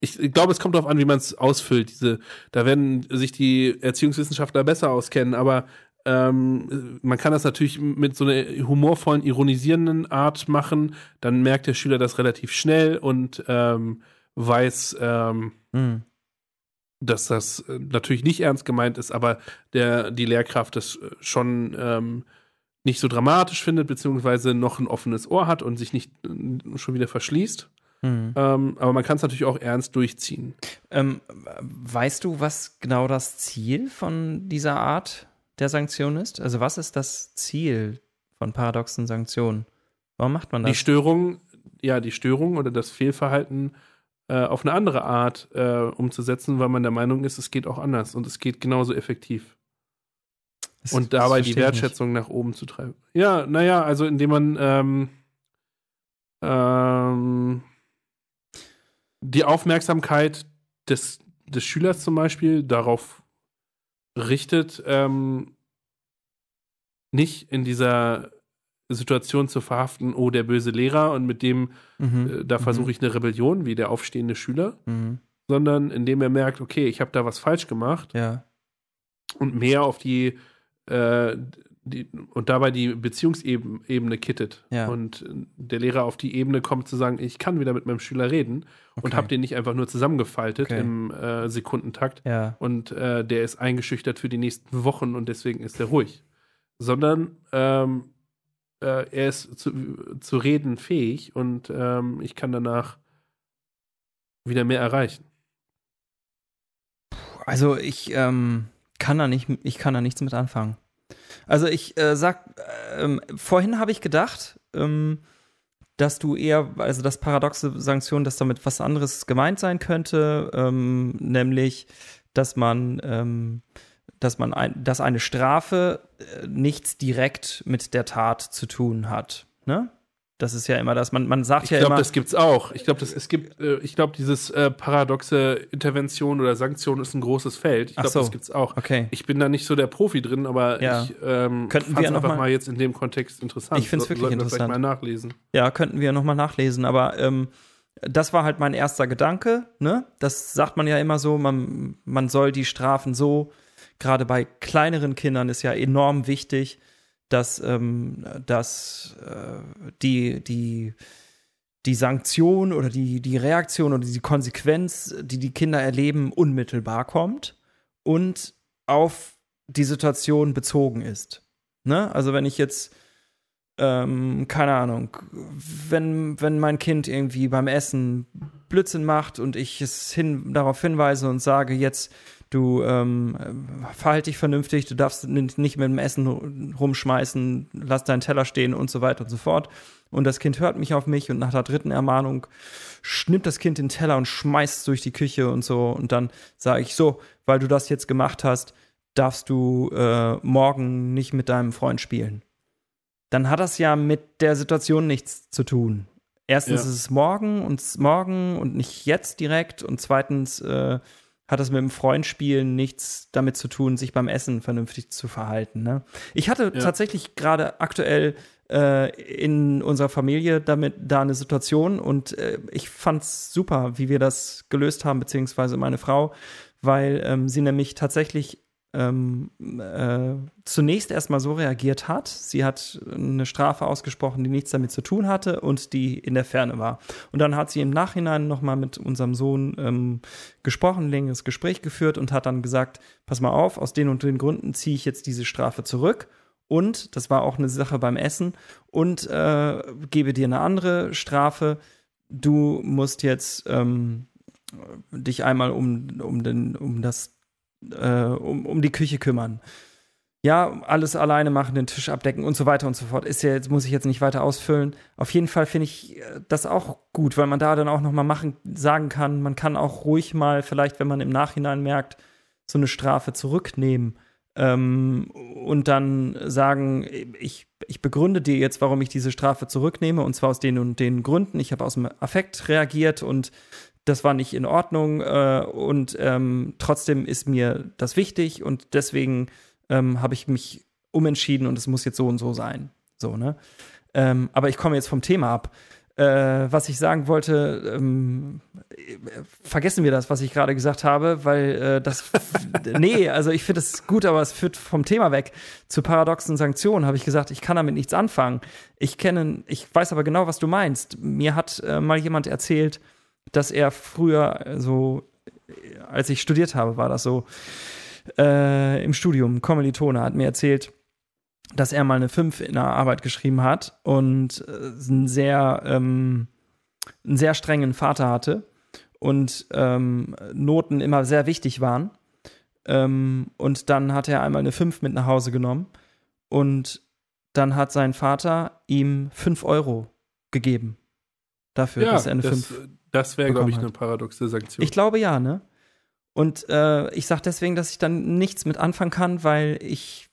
ich, ich glaube, es kommt darauf an, wie man es ausfüllt. Diese, da werden sich die Erziehungswissenschaftler besser auskennen, aber ähm, man kann das natürlich mit so einer humorvollen, ironisierenden Art machen. Dann merkt der Schüler das relativ schnell und ähm, weiß, ähm, Mhm. Dass das äh, natürlich nicht ernst gemeint ist, aber der, die Lehrkraft das äh, schon ähm, nicht so dramatisch findet, beziehungsweise noch ein offenes Ohr hat und sich nicht äh, schon wieder verschließt. Mhm. Ähm, aber man kann es natürlich auch ernst durchziehen. Ähm, weißt du, was genau das Ziel von dieser Art der Sanktion ist? Also was ist das Ziel von paradoxen Sanktionen? Warum macht man Die das? Störung, ja, die Störung oder das Fehlverhalten äh, auf eine andere Art äh, umzusetzen, weil man der Meinung ist, es geht auch anders und es geht genauso effektiv. Das- und dabei die nicht. Wertschätzung nach oben zu treiben. Ja, naja, also indem man ähm, ähm, die Aufmerksamkeit des, des Schülers zum Beispiel darauf richtet, ähm, nicht in dieser Situation zu verhaften, oh, der böse Lehrer und mit dem, Mhm. äh, da versuche ich eine Rebellion, wie der aufstehende Schüler, Mhm. sondern indem er merkt, okay, ich habe da was falsch gemacht Ja. und mehr auf die, äh, die und dabei die Beziehungsebene kittet. Ja. Und der Lehrer auf die Ebene kommt zu sagen, ich kann wieder mit meinem Schüler reden und Okay. habe den nicht einfach nur zusammengefaltet Okay. im äh, Sekundentakt Ja. und äh, der ist eingeschüchtert für die nächsten Wochen und deswegen ist er ruhig. Sondern ähm, äh, er ist zu, zu reden fähig und ähm, ich kann danach wieder mehr erreichen. Also ich ähm, kann da nicht, ich kann da nichts mit anfangen. Also ich äh, sag, ähm, vorhin habe ich gedacht, ähm, dass du eher, also das paradoxe Sanktion, dass damit was anderes gemeint sein könnte, ähm, nämlich, dass man, ähm, dass man, ein, dass eine Strafe äh, nichts direkt mit der Tat zu tun hat. Ne? Das ist ja immer das. Man, man sagt Ich ja glaube, immer. das gibt's auch. Ich glaube, es gibt, äh, ich glaube, dieses äh, paradoxe Intervention oder Sanktion ist ein großes Feld. Ich glaube, so. das gibt's auch. okay. Ich bin da nicht so der Profi drin, aber Ja. ich ähm, Könnten wir einfach mal- mal jetzt in dem Kontext interessant. Ich find's So- wirklich interessant. Mal nachlesen. Ja, könnten wir nochmal nachlesen, aber ähm, das war halt mein erster Gedanke, ne? Das sagt man ja immer so, man, man soll die Strafen so, gerade bei kleineren Kindern ist ja enorm wichtig, dass, ähm, dass äh, die, die, die Sanktion oder die, die Reaktion oder die Konsequenz, die die Kinder erleben, unmittelbar kommt und auf die Situation bezogen ist. Ne? Also wenn ich jetzt ähm, keine Ahnung, wenn, wenn mein Kind irgendwie beim Essen Blödsinn macht und ich es hin, darauf hinweise und sage, jetzt, du ähm, verhalte dich vernünftig, du darfst nicht mit dem Essen rumschmeißen, lass deinen Teller stehen und so weiter und so fort. Und das Kind hört mich auf mich und nach der dritten Ermahnung schnippt das Kind den Teller und schmeißt es durch die Küche und so. Und dann sage ich so, weil du das jetzt gemacht hast, darfst du äh, morgen nicht mit deinem Freund spielen dann hat das ja mit der Situation nichts zu tun. Erstens Ja. ist es morgen und morgen und nicht jetzt direkt und zweitens äh, hat das mit dem Freund spielen nichts damit zu tun, sich beim Essen vernünftig zu verhalten. Ne? Ich hatte Ja. tatsächlich gerade aktuell äh, in unserer Familie damit da eine Situation und äh, ich fand's super, wie wir das gelöst haben, beziehungsweise meine Frau, weil ähm, sie nämlich tatsächlich ähm, äh, zunächst erstmal so reagiert hat. Sie hat eine Strafe ausgesprochen, die nichts damit zu tun hatte und die in der Ferne war. Und dann hat sie im Nachhinein nochmal mit unserem Sohn ähm, gesprochen, längeres Gespräch geführt und hat dann gesagt, pass mal auf, aus den und den Gründen ziehe ich jetzt diese Strafe zurück. Und, das war auch eine Sache beim Essen, und äh, gebe dir eine andere Strafe. Du musst jetzt ähm, dich einmal um, um, den, um das äh, um, um die Küche kümmern. Ja, alles alleine machen, den Tisch abdecken und so weiter und so fort. Ist ja jetzt, muss ich jetzt nicht weiter ausfüllen. Auf jeden Fall finde ich äh, das auch gut, weil man da dann auch nochmal machen, sagen kann, man kann auch ruhig mal, vielleicht, wenn man im Nachhinein merkt, so eine Strafe zurücknehmen ähm, und dann sagen, ich, ich begründe dir jetzt, warum ich diese Strafe zurücknehme, und zwar aus den und den Gründen. Ich habe aus dem Affekt reagiert und das war nicht in Ordnung äh, und ähm, trotzdem ist mir das wichtig und deswegen ähm, habe ich mich umentschieden und es muss jetzt so und so sein. So, ne? Ähm, aber ich komme jetzt vom Thema ab. Äh, was ich sagen wollte, ähm, äh, vergessen wir das, was ich gerade gesagt habe, weil äh, das, nee, also ich finde es gut, aber es führt vom Thema weg. Zu paradoxen Sanktionen habe ich gesagt, ich kann damit nichts anfangen. Ich kenne, ich weiß aber genau, was du meinst. Mir hat äh, mal jemand erzählt, dass er früher äh, so, als ich studiert habe, war das so, äh, im Studium, Kommilitone hat mir erzählt, dass er mal eine 5 in der Arbeit geschrieben hat und äh, einen sehr, ähm, einen sehr strengen Vater hatte und ähm, Noten immer sehr wichtig waren. Ähm, und dann hat er einmal eine 5 mit nach Hause genommen und dann hat sein Vater ihm 5 Euro gegeben. Dafür, Ja, dass er eine das, 5 das wäre, glaube ich, bekommen eine paradoxe Sanktion. ich glaube ja, ne? Und äh, ich sage deswegen, dass ich dann nichts mit anfangen kann, weil ich,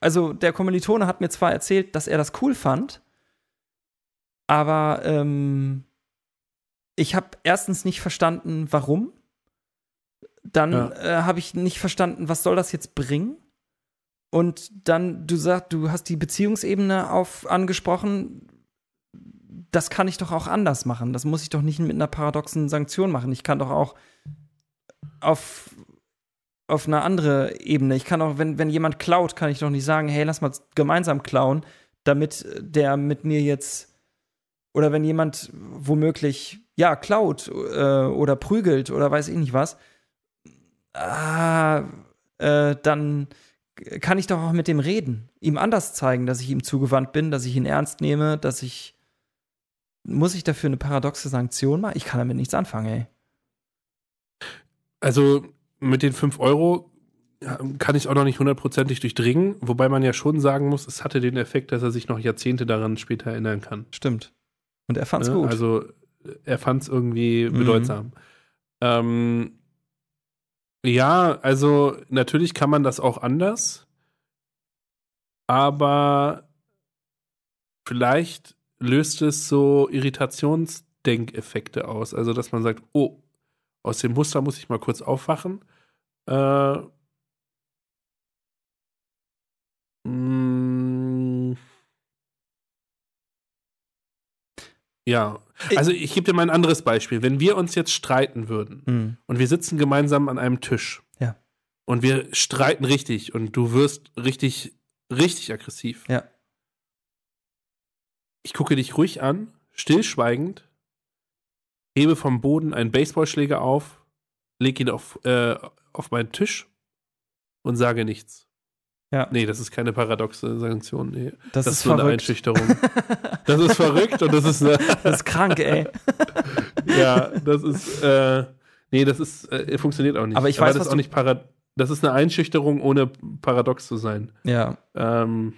also der Kommilitone hat mir zwar erzählt, dass er das cool fand, aber ähm, ich habe erstens nicht verstanden, warum. Dann Ja. äh, habe ich nicht verstanden, was soll das jetzt bringen? Und dann, du sagst, du hast die Beziehungsebene auf angesprochen. Das kann ich doch auch anders machen. Das muss ich doch nicht mit einer paradoxen Sanktion machen. Ich kann doch auch auf, auf eine andere Ebene. Ich kann auch, wenn, wenn jemand klaut, kann ich doch nicht sagen, hey, lass mal gemeinsam klauen, damit der mit mir jetzt oder wenn jemand womöglich ja klaut äh, oder prügelt oder weiß ich nicht was, ah, äh, dann kann ich doch auch mit dem reden, ihm anders zeigen, dass ich ihm zugewandt bin, dass ich ihn ernst nehme, dass ich muss ich dafür eine paradoxe Sanktion machen? Ich kann damit nichts anfangen, ey. Also mit den 5 Euro kann ich auch noch nicht hundertprozentig durchdringen, wobei man ja schon sagen muss, es hatte den Effekt, dass er sich noch Jahrzehnte daran später erinnern kann. Stimmt. Und er fand's Ne? gut. Also er fand es irgendwie Mhm. bedeutsam. Ähm, ja, also natürlich kann man das auch anders, aber vielleicht löst es so Irritationsdenkeffekte aus. Also dass man sagt, oh, aus dem Muster muss ich mal kurz aufwachen. Äh, mm, ja, also ich gebe dir mal ein anderes Beispiel. Wenn wir uns jetzt streiten würden Mhm. und wir sitzen gemeinsam an einem Tisch Ja. und wir streiten richtig und du wirst richtig, richtig aggressiv. Ja. Ich gucke dich ruhig an, stillschweigend, hebe vom Boden einen Baseballschläger auf, leg ihn auf, äh, auf meinen Tisch und sage nichts. Ja. Nee, das ist keine paradoxe Sanktion. Nee. Das, Das, ist nur eine. Einschüchterung. Das ist verrückt und das ist eine, Das ist krank, ey. ja, das ist, äh, nee, das ist, äh, funktioniert auch nicht. Aber ich weiß, das was ist auch nicht para das ist eine Einschüchterung, ohne paradox zu sein. Ja. Ähm,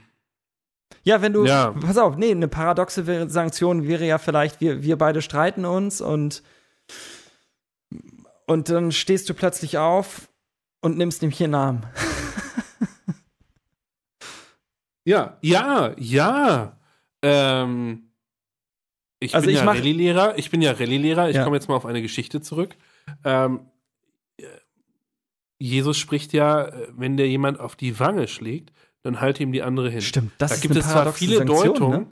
Ja, wenn du, Ja. pass auf, nee, eine paradoxe Sanktion wäre ja vielleicht, wir, wir beide streiten uns und, und dann stehst du plötzlich auf und nimmst nämlich ihren Namen. ja, ja, ja. Ähm, ich Also bin ich ja Rallye-Lehrer. Ich bin ja Rallye-Lehrer. Ich Ja. komme jetzt mal auf eine Geschichte zurück. Ähm, äh, Jesus spricht ja, wenn der jemand auf die Wange schlägt, dann halte ihm die andere hin. Stimmt, das da ist gibt eine es zwar viele Sanktion, Deutungen. ne?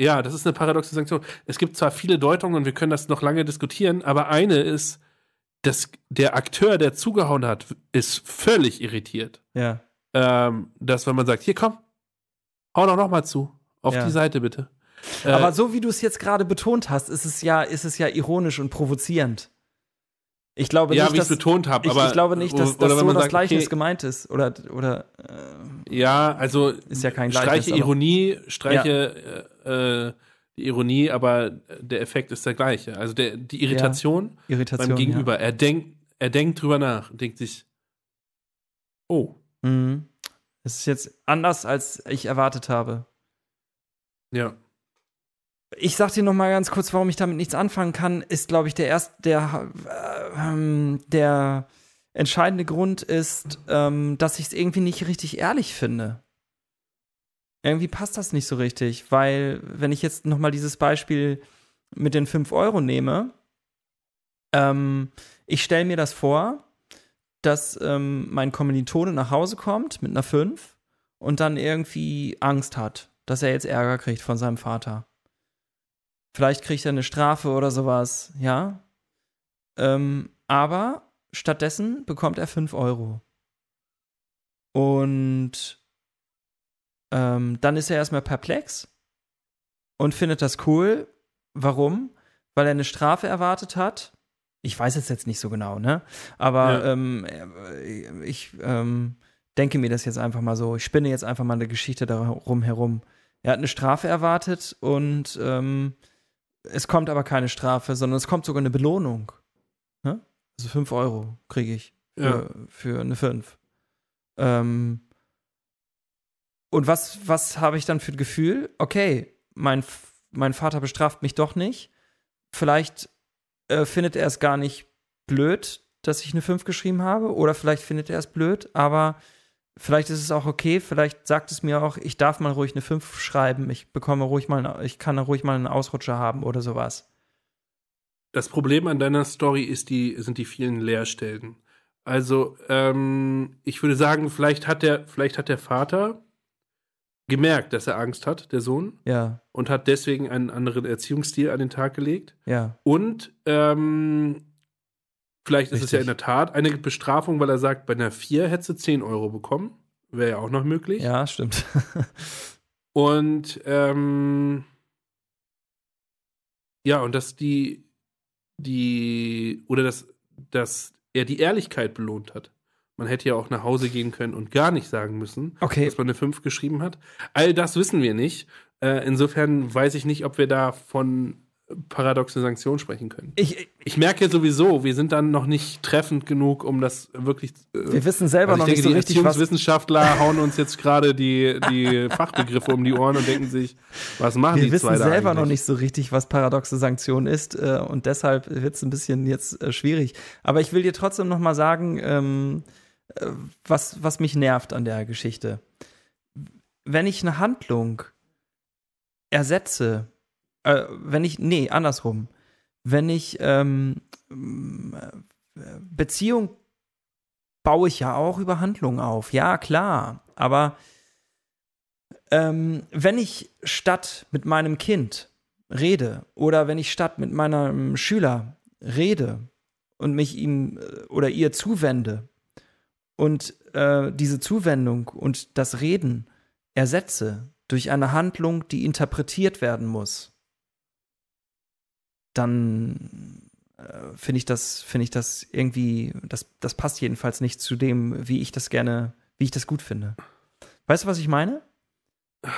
Ja, das ist eine paradoxe Sanktion. Es gibt zwar viele Deutungen und wir können das noch lange diskutieren, aber eine ist, dass der Akteur, der zugehauen hat, ist völlig irritiert. Ja. Ähm, dass, wenn man sagt, hier komm, hau doch noch mal zu. Auf Ja. die Seite bitte. Äh, Aber so wie du es jetzt gerade betont hast, ist es ja, ist es ja ironisch und provozierend. Ich glaube ja, nicht, wie ich es dass, betont habe. ich, aber ich glaube nicht, dass, oder dass wenn so man das sagt, Gleichnis okay, gemeint ist. Oder, oder äh, Ja, also ist ja kein Gleichnis. streiche Ironie, streiche äh, äh, die Ironie, aber der Effekt ist der gleiche. Also der, die Irritation Irritation. beim Gegenüber. Er denkt, er denkt drüber nach und denkt sich, oh, Ja. Mhm. Es ist jetzt anders, als ich erwartet habe. ja. Ich sag dir noch mal ganz kurz, warum ich damit nichts anfangen kann, ist, glaube ich, der erst der äh, ähm, der entscheidende Grund ist, ähm, dass ich es irgendwie nicht richtig ehrlich finde. Irgendwie passt das nicht so richtig, weil wenn ich jetzt noch mal dieses Beispiel mit den 5 Euro nehme, ähm, ich stelle mir das vor, dass ähm, mein Kommilitone nach Hause kommt mit einer 5 und dann irgendwie Angst hat, dass er jetzt Ärger kriegt von seinem Vater. Vielleicht kriegt er eine Strafe oder sowas, ja. Ähm, aber stattdessen bekommt er 5 Euro. Und ähm, dann ist er erstmal perplex und findet das cool. Warum? Weil er eine Strafe erwartet hat. Ich weiß es jetzt nicht so genau, ne? Aber Ja. ähm, äh, ich ähm, denke mir das jetzt einfach mal so. Ich spinne jetzt einfach mal eine Geschichte darum herum. Er hat eine Strafe erwartet und ähm, es kommt aber keine Strafe, sondern es kommt sogar eine Belohnung. Ne? Also 5 Euro kriege ich für, Ja. für eine 5. Ähm, und was, was habe ich dann für ein Gefühl? Okay, mein, mein Vater bestraft mich doch nicht. Vielleicht äh, findet er es gar nicht blöd, dass ich eine 5 geschrieben habe. Oder vielleicht findet er es blöd, aber vielleicht ist es auch okay. Vielleicht sagt es mir auch, ich darf mal ruhig eine 5 schreiben. Ich bekomme ruhig mal, eine, ich kann ruhig mal einen Ausrutscher haben oder sowas. das Problem an deiner Story ist die, sind die vielen Leerstellen. Also, ähm, ich würde sagen, vielleicht hat der, vielleicht hat der Vater gemerkt, dass er Angst hat, der Sohn, Ja, und hat deswegen einen anderen Erziehungsstil an den Tag gelegt. ja. Und ähm, vielleicht ist es ja Richtig. in der Tat eine Bestrafung, weil er sagt, bei einer 4 hättest du 10 Euro bekommen. Wäre ja auch noch möglich. Ja, stimmt. Und ähm, ja, und dass die, die, oder dass, dass er die Ehrlichkeit belohnt hat. Man hätte ja auch nach Hause gehen können und gar nicht sagen müssen, Okay. dass man eine 5 geschrieben hat. All das wissen wir nicht. Äh, insofern weiß ich nicht, ob wir da von paradoxe Sanktionen sprechen können. Ich, Ich merke sowieso, wir sind dann noch nicht treffend genug, um das wirklich. Äh, wir wissen selber also noch denke, nicht so die richtig, was. Erziehungswissenschaftler hauen uns jetzt gerade die, die Fachbegriffe um die Ohren und denken sich, was machen Wir die wissen zwei da selber eigentlich? noch nicht so richtig, was paradoxe Sanktion ist äh, und deshalb wird es ein bisschen jetzt äh, schwierig. Aber ich will dir trotzdem noch mal sagen, ähm, äh, was, was mich nervt an der Geschichte. Wenn ich eine Handlung ersetze, äh, wenn ich, nee, andersrum, wenn ich ähm, äh, Beziehung baue ich ja auch über Handlungen auf, ja klar, aber ähm, wenn ich statt mit meinem Kind rede oder wenn ich statt mit meinem Schüler rede und mich ihm äh, oder ihr zuwende und äh, diese Zuwendung und das Reden ersetze durch eine Handlung, die interpretiert werden muss, dann äh, finde ich das, finde ich das irgendwie, das, das passt jedenfalls nicht zu dem, wie ich das gerne, wie ich das gut finde. Weißt du, was ich meine?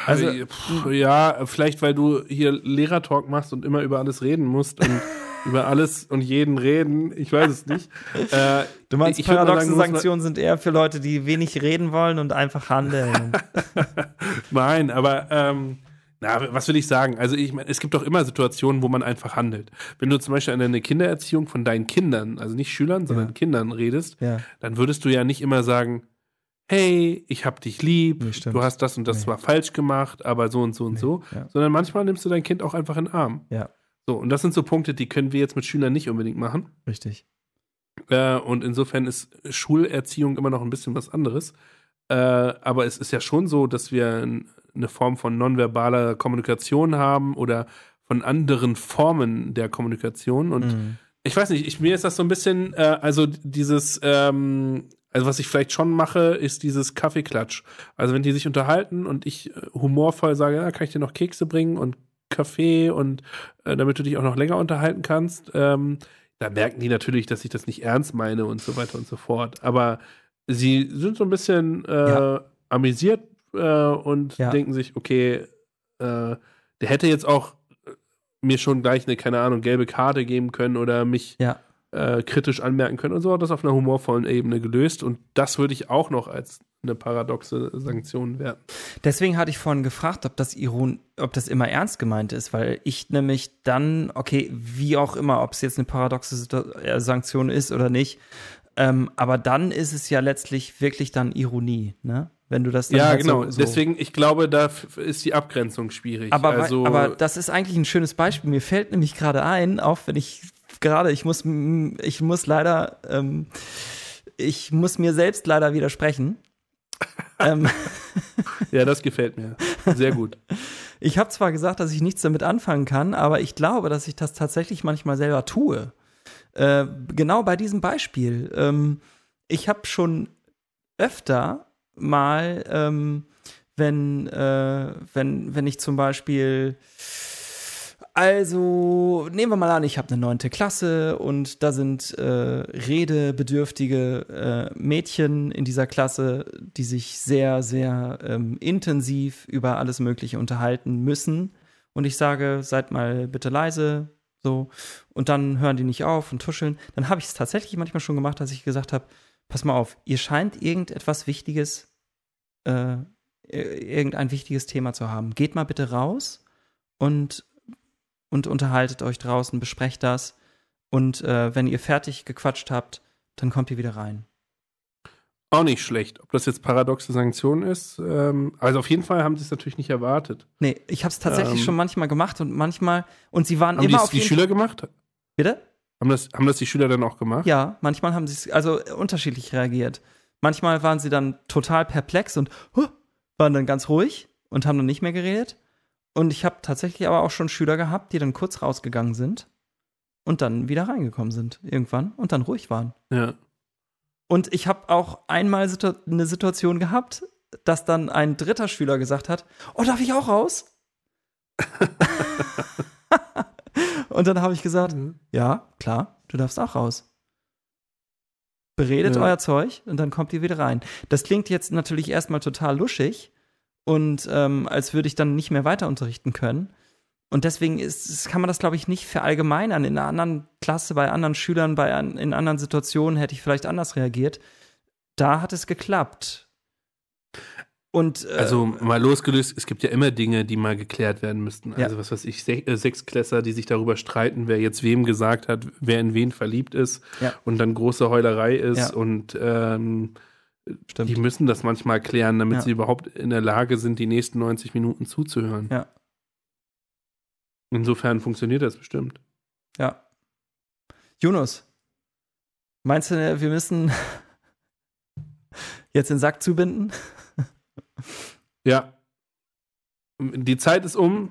Also- Pff, ja, vielleicht weil du hier Lehrertalk machst und immer über alles reden musst und über alles und jeden reden. Ich weiß es nicht. Äh, Du meinst, ich paradoxe sagen, Sanktionen sind eher für Leute, die wenig reden wollen und einfach handeln. Nein, aber ähm, na, was will ich sagen? Also ich meine, es gibt doch immer Situationen, wo man einfach handelt. Wenn du zum Beispiel an eine Kindererziehung von deinen Kindern, also nicht Schülern, sondern Ja. Kindern redest, ja. dann würdest du ja nicht immer sagen, hey, ich hab dich lieb, Nee, stimmt. du hast das und das Nee. zwar falsch gemacht, aber so und so und so, Ja. sondern manchmal nimmst du dein Kind auch einfach in den Arm. Ja. So, und das sind so Punkte, die können wir jetzt mit Schülern nicht unbedingt machen. Richtig. Äh, und insofern ist Schulerziehung immer noch ein bisschen was anderes. Äh, aber es ist ja schon so, dass wir n- eine Form von nonverbaler Kommunikation haben oder von anderen Formen der Kommunikation. Und Mhm. ich weiß nicht, ich, mir ist das so ein bisschen, äh, also dieses, ähm, also was ich vielleicht schon mache, ist dieses Kaffeeklatsch. Also wenn die sich unterhalten und ich äh, humorvoll sage, ja, kann ich dir noch Kekse bringen und Kaffee und äh, damit du dich auch noch länger unterhalten kannst, ähm, da merken die natürlich, dass ich das nicht ernst meine und so weiter und so fort. Aber sie sind so ein bisschen äh, Ja. amüsiert äh, und Ja. denken sich, okay, äh, der hätte jetzt auch äh, mir schon gleich eine, keine Ahnung, gelbe Karte geben können oder mich Ja. äh, kritisch anmerken können und so hat das auf einer humorvollen Ebene gelöst und das würde ich auch noch als eine paradoxe Sanktion werten. Deswegen hatte ich vorhin gefragt, ob das Iron, ob das immer ernst gemeint ist, weil ich nämlich dann, okay, wie auch immer, ob es jetzt eine paradoxe äh, Sanktion ist oder nicht, ähm, aber dann ist es ja letztlich wirklich dann Ironie, ne? Wenn du das dann Ja, halt genau. so, so Deswegen, ich glaube, da ist die Abgrenzung schwierig. Aber, also, aber das ist eigentlich ein schönes Beispiel. Mir fällt nämlich gerade ein, auch wenn ich gerade, ich muss, ich muss leider, ähm, ich muss mir selbst leider widersprechen. ähm, ja, das gefällt mir. Sehr gut. ich habe zwar gesagt, dass ich nichts damit anfangen kann, aber ich glaube, dass ich das tatsächlich manchmal selber tue. Äh, genau bei diesem Beispiel. Ähm, ich habe schon öfter mal, ähm, wenn, äh, wenn, wenn ich zum Beispiel, also nehmen wir mal an, ich habe eine neunte Klasse und da sind äh, redebedürftige äh, Mädchen in dieser Klasse, die sich sehr, sehr ähm, intensiv über alles Mögliche unterhalten müssen. Und ich sage, seid mal bitte leise, so. Und dann hören die nicht auf und tuscheln. Dann habe ich es tatsächlich manchmal schon gemacht, dass ich gesagt habe, pass mal auf, ihr scheint irgendetwas Wichtiges, äh, irgendein wichtiges Thema zu haben. Geht mal bitte raus und, und unterhaltet euch draußen, besprecht das. Und äh, wenn ihr fertig gequatscht habt, dann kommt ihr wieder rein. Auch nicht schlecht. Ob das jetzt paradoxe Sanktion ist, ähm, also auf jeden Fall haben sie es natürlich nicht erwartet. Nee, ich habe es tatsächlich Ähm. schon manchmal gemacht und manchmal, und sie waren Haben die immer es auf die Schüler gemacht? Bitte? Haben das, haben das die Schüler dann auch gemacht? Ja, manchmal haben sie also unterschiedlich reagiert. Manchmal waren sie dann total perplex und huh, waren dann ganz ruhig und haben dann nicht mehr geredet. Und ich habe tatsächlich aber auch schon Schüler gehabt, die dann kurz rausgegangen sind und dann wieder reingekommen sind irgendwann und dann ruhig waren. Ja. Und ich habe auch einmal situ eine Situation gehabt, dass dann ein dritter Schüler gesagt hat, oh, darf ich auch raus? und dann habe ich gesagt, Mhm. ja, klar, du darfst auch raus. Beredet Ja. euer Zeug und dann kommt ihr wieder rein. Das klingt jetzt natürlich erstmal total luschig und ähm, als würde ich dann nicht mehr weiter unterrichten können. Und deswegen ist, kann man das, glaube ich, nicht verallgemeinern. In einer anderen Klasse, bei anderen Schülern, bei an, in anderen Situationen hätte ich vielleicht anders reagiert. Da hat es geklappt. Und äh, Also mal losgelöst, es gibt ja immer Dinge, die mal geklärt werden müssten. Ja. Also was weiß ich, Se äh, Sechsklässler, die sich darüber streiten, wer jetzt wem gesagt hat, wer in wen verliebt ist Ja. und dann große Heulerei ist Ja. und ähm, die müssen das manchmal klären, damit Ja. sie überhaupt in der Lage sind, die nächsten 90 Minuten zuzuhören. Ja. Insofern funktioniert das bestimmt. Ja. Yunus, meinst du, wir müssen jetzt den Sack zubinden? Ja. Die Zeit ist um.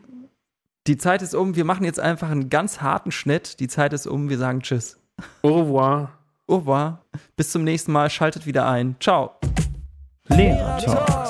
Die Zeit ist um, wir machen jetzt einfach einen ganz harten Schnitt. Die Zeit ist um, wir sagen Tschüss. Au revoir. Au revoir. Bis zum nächsten Mal, schaltet wieder ein. Ciao. Lehrer Talk.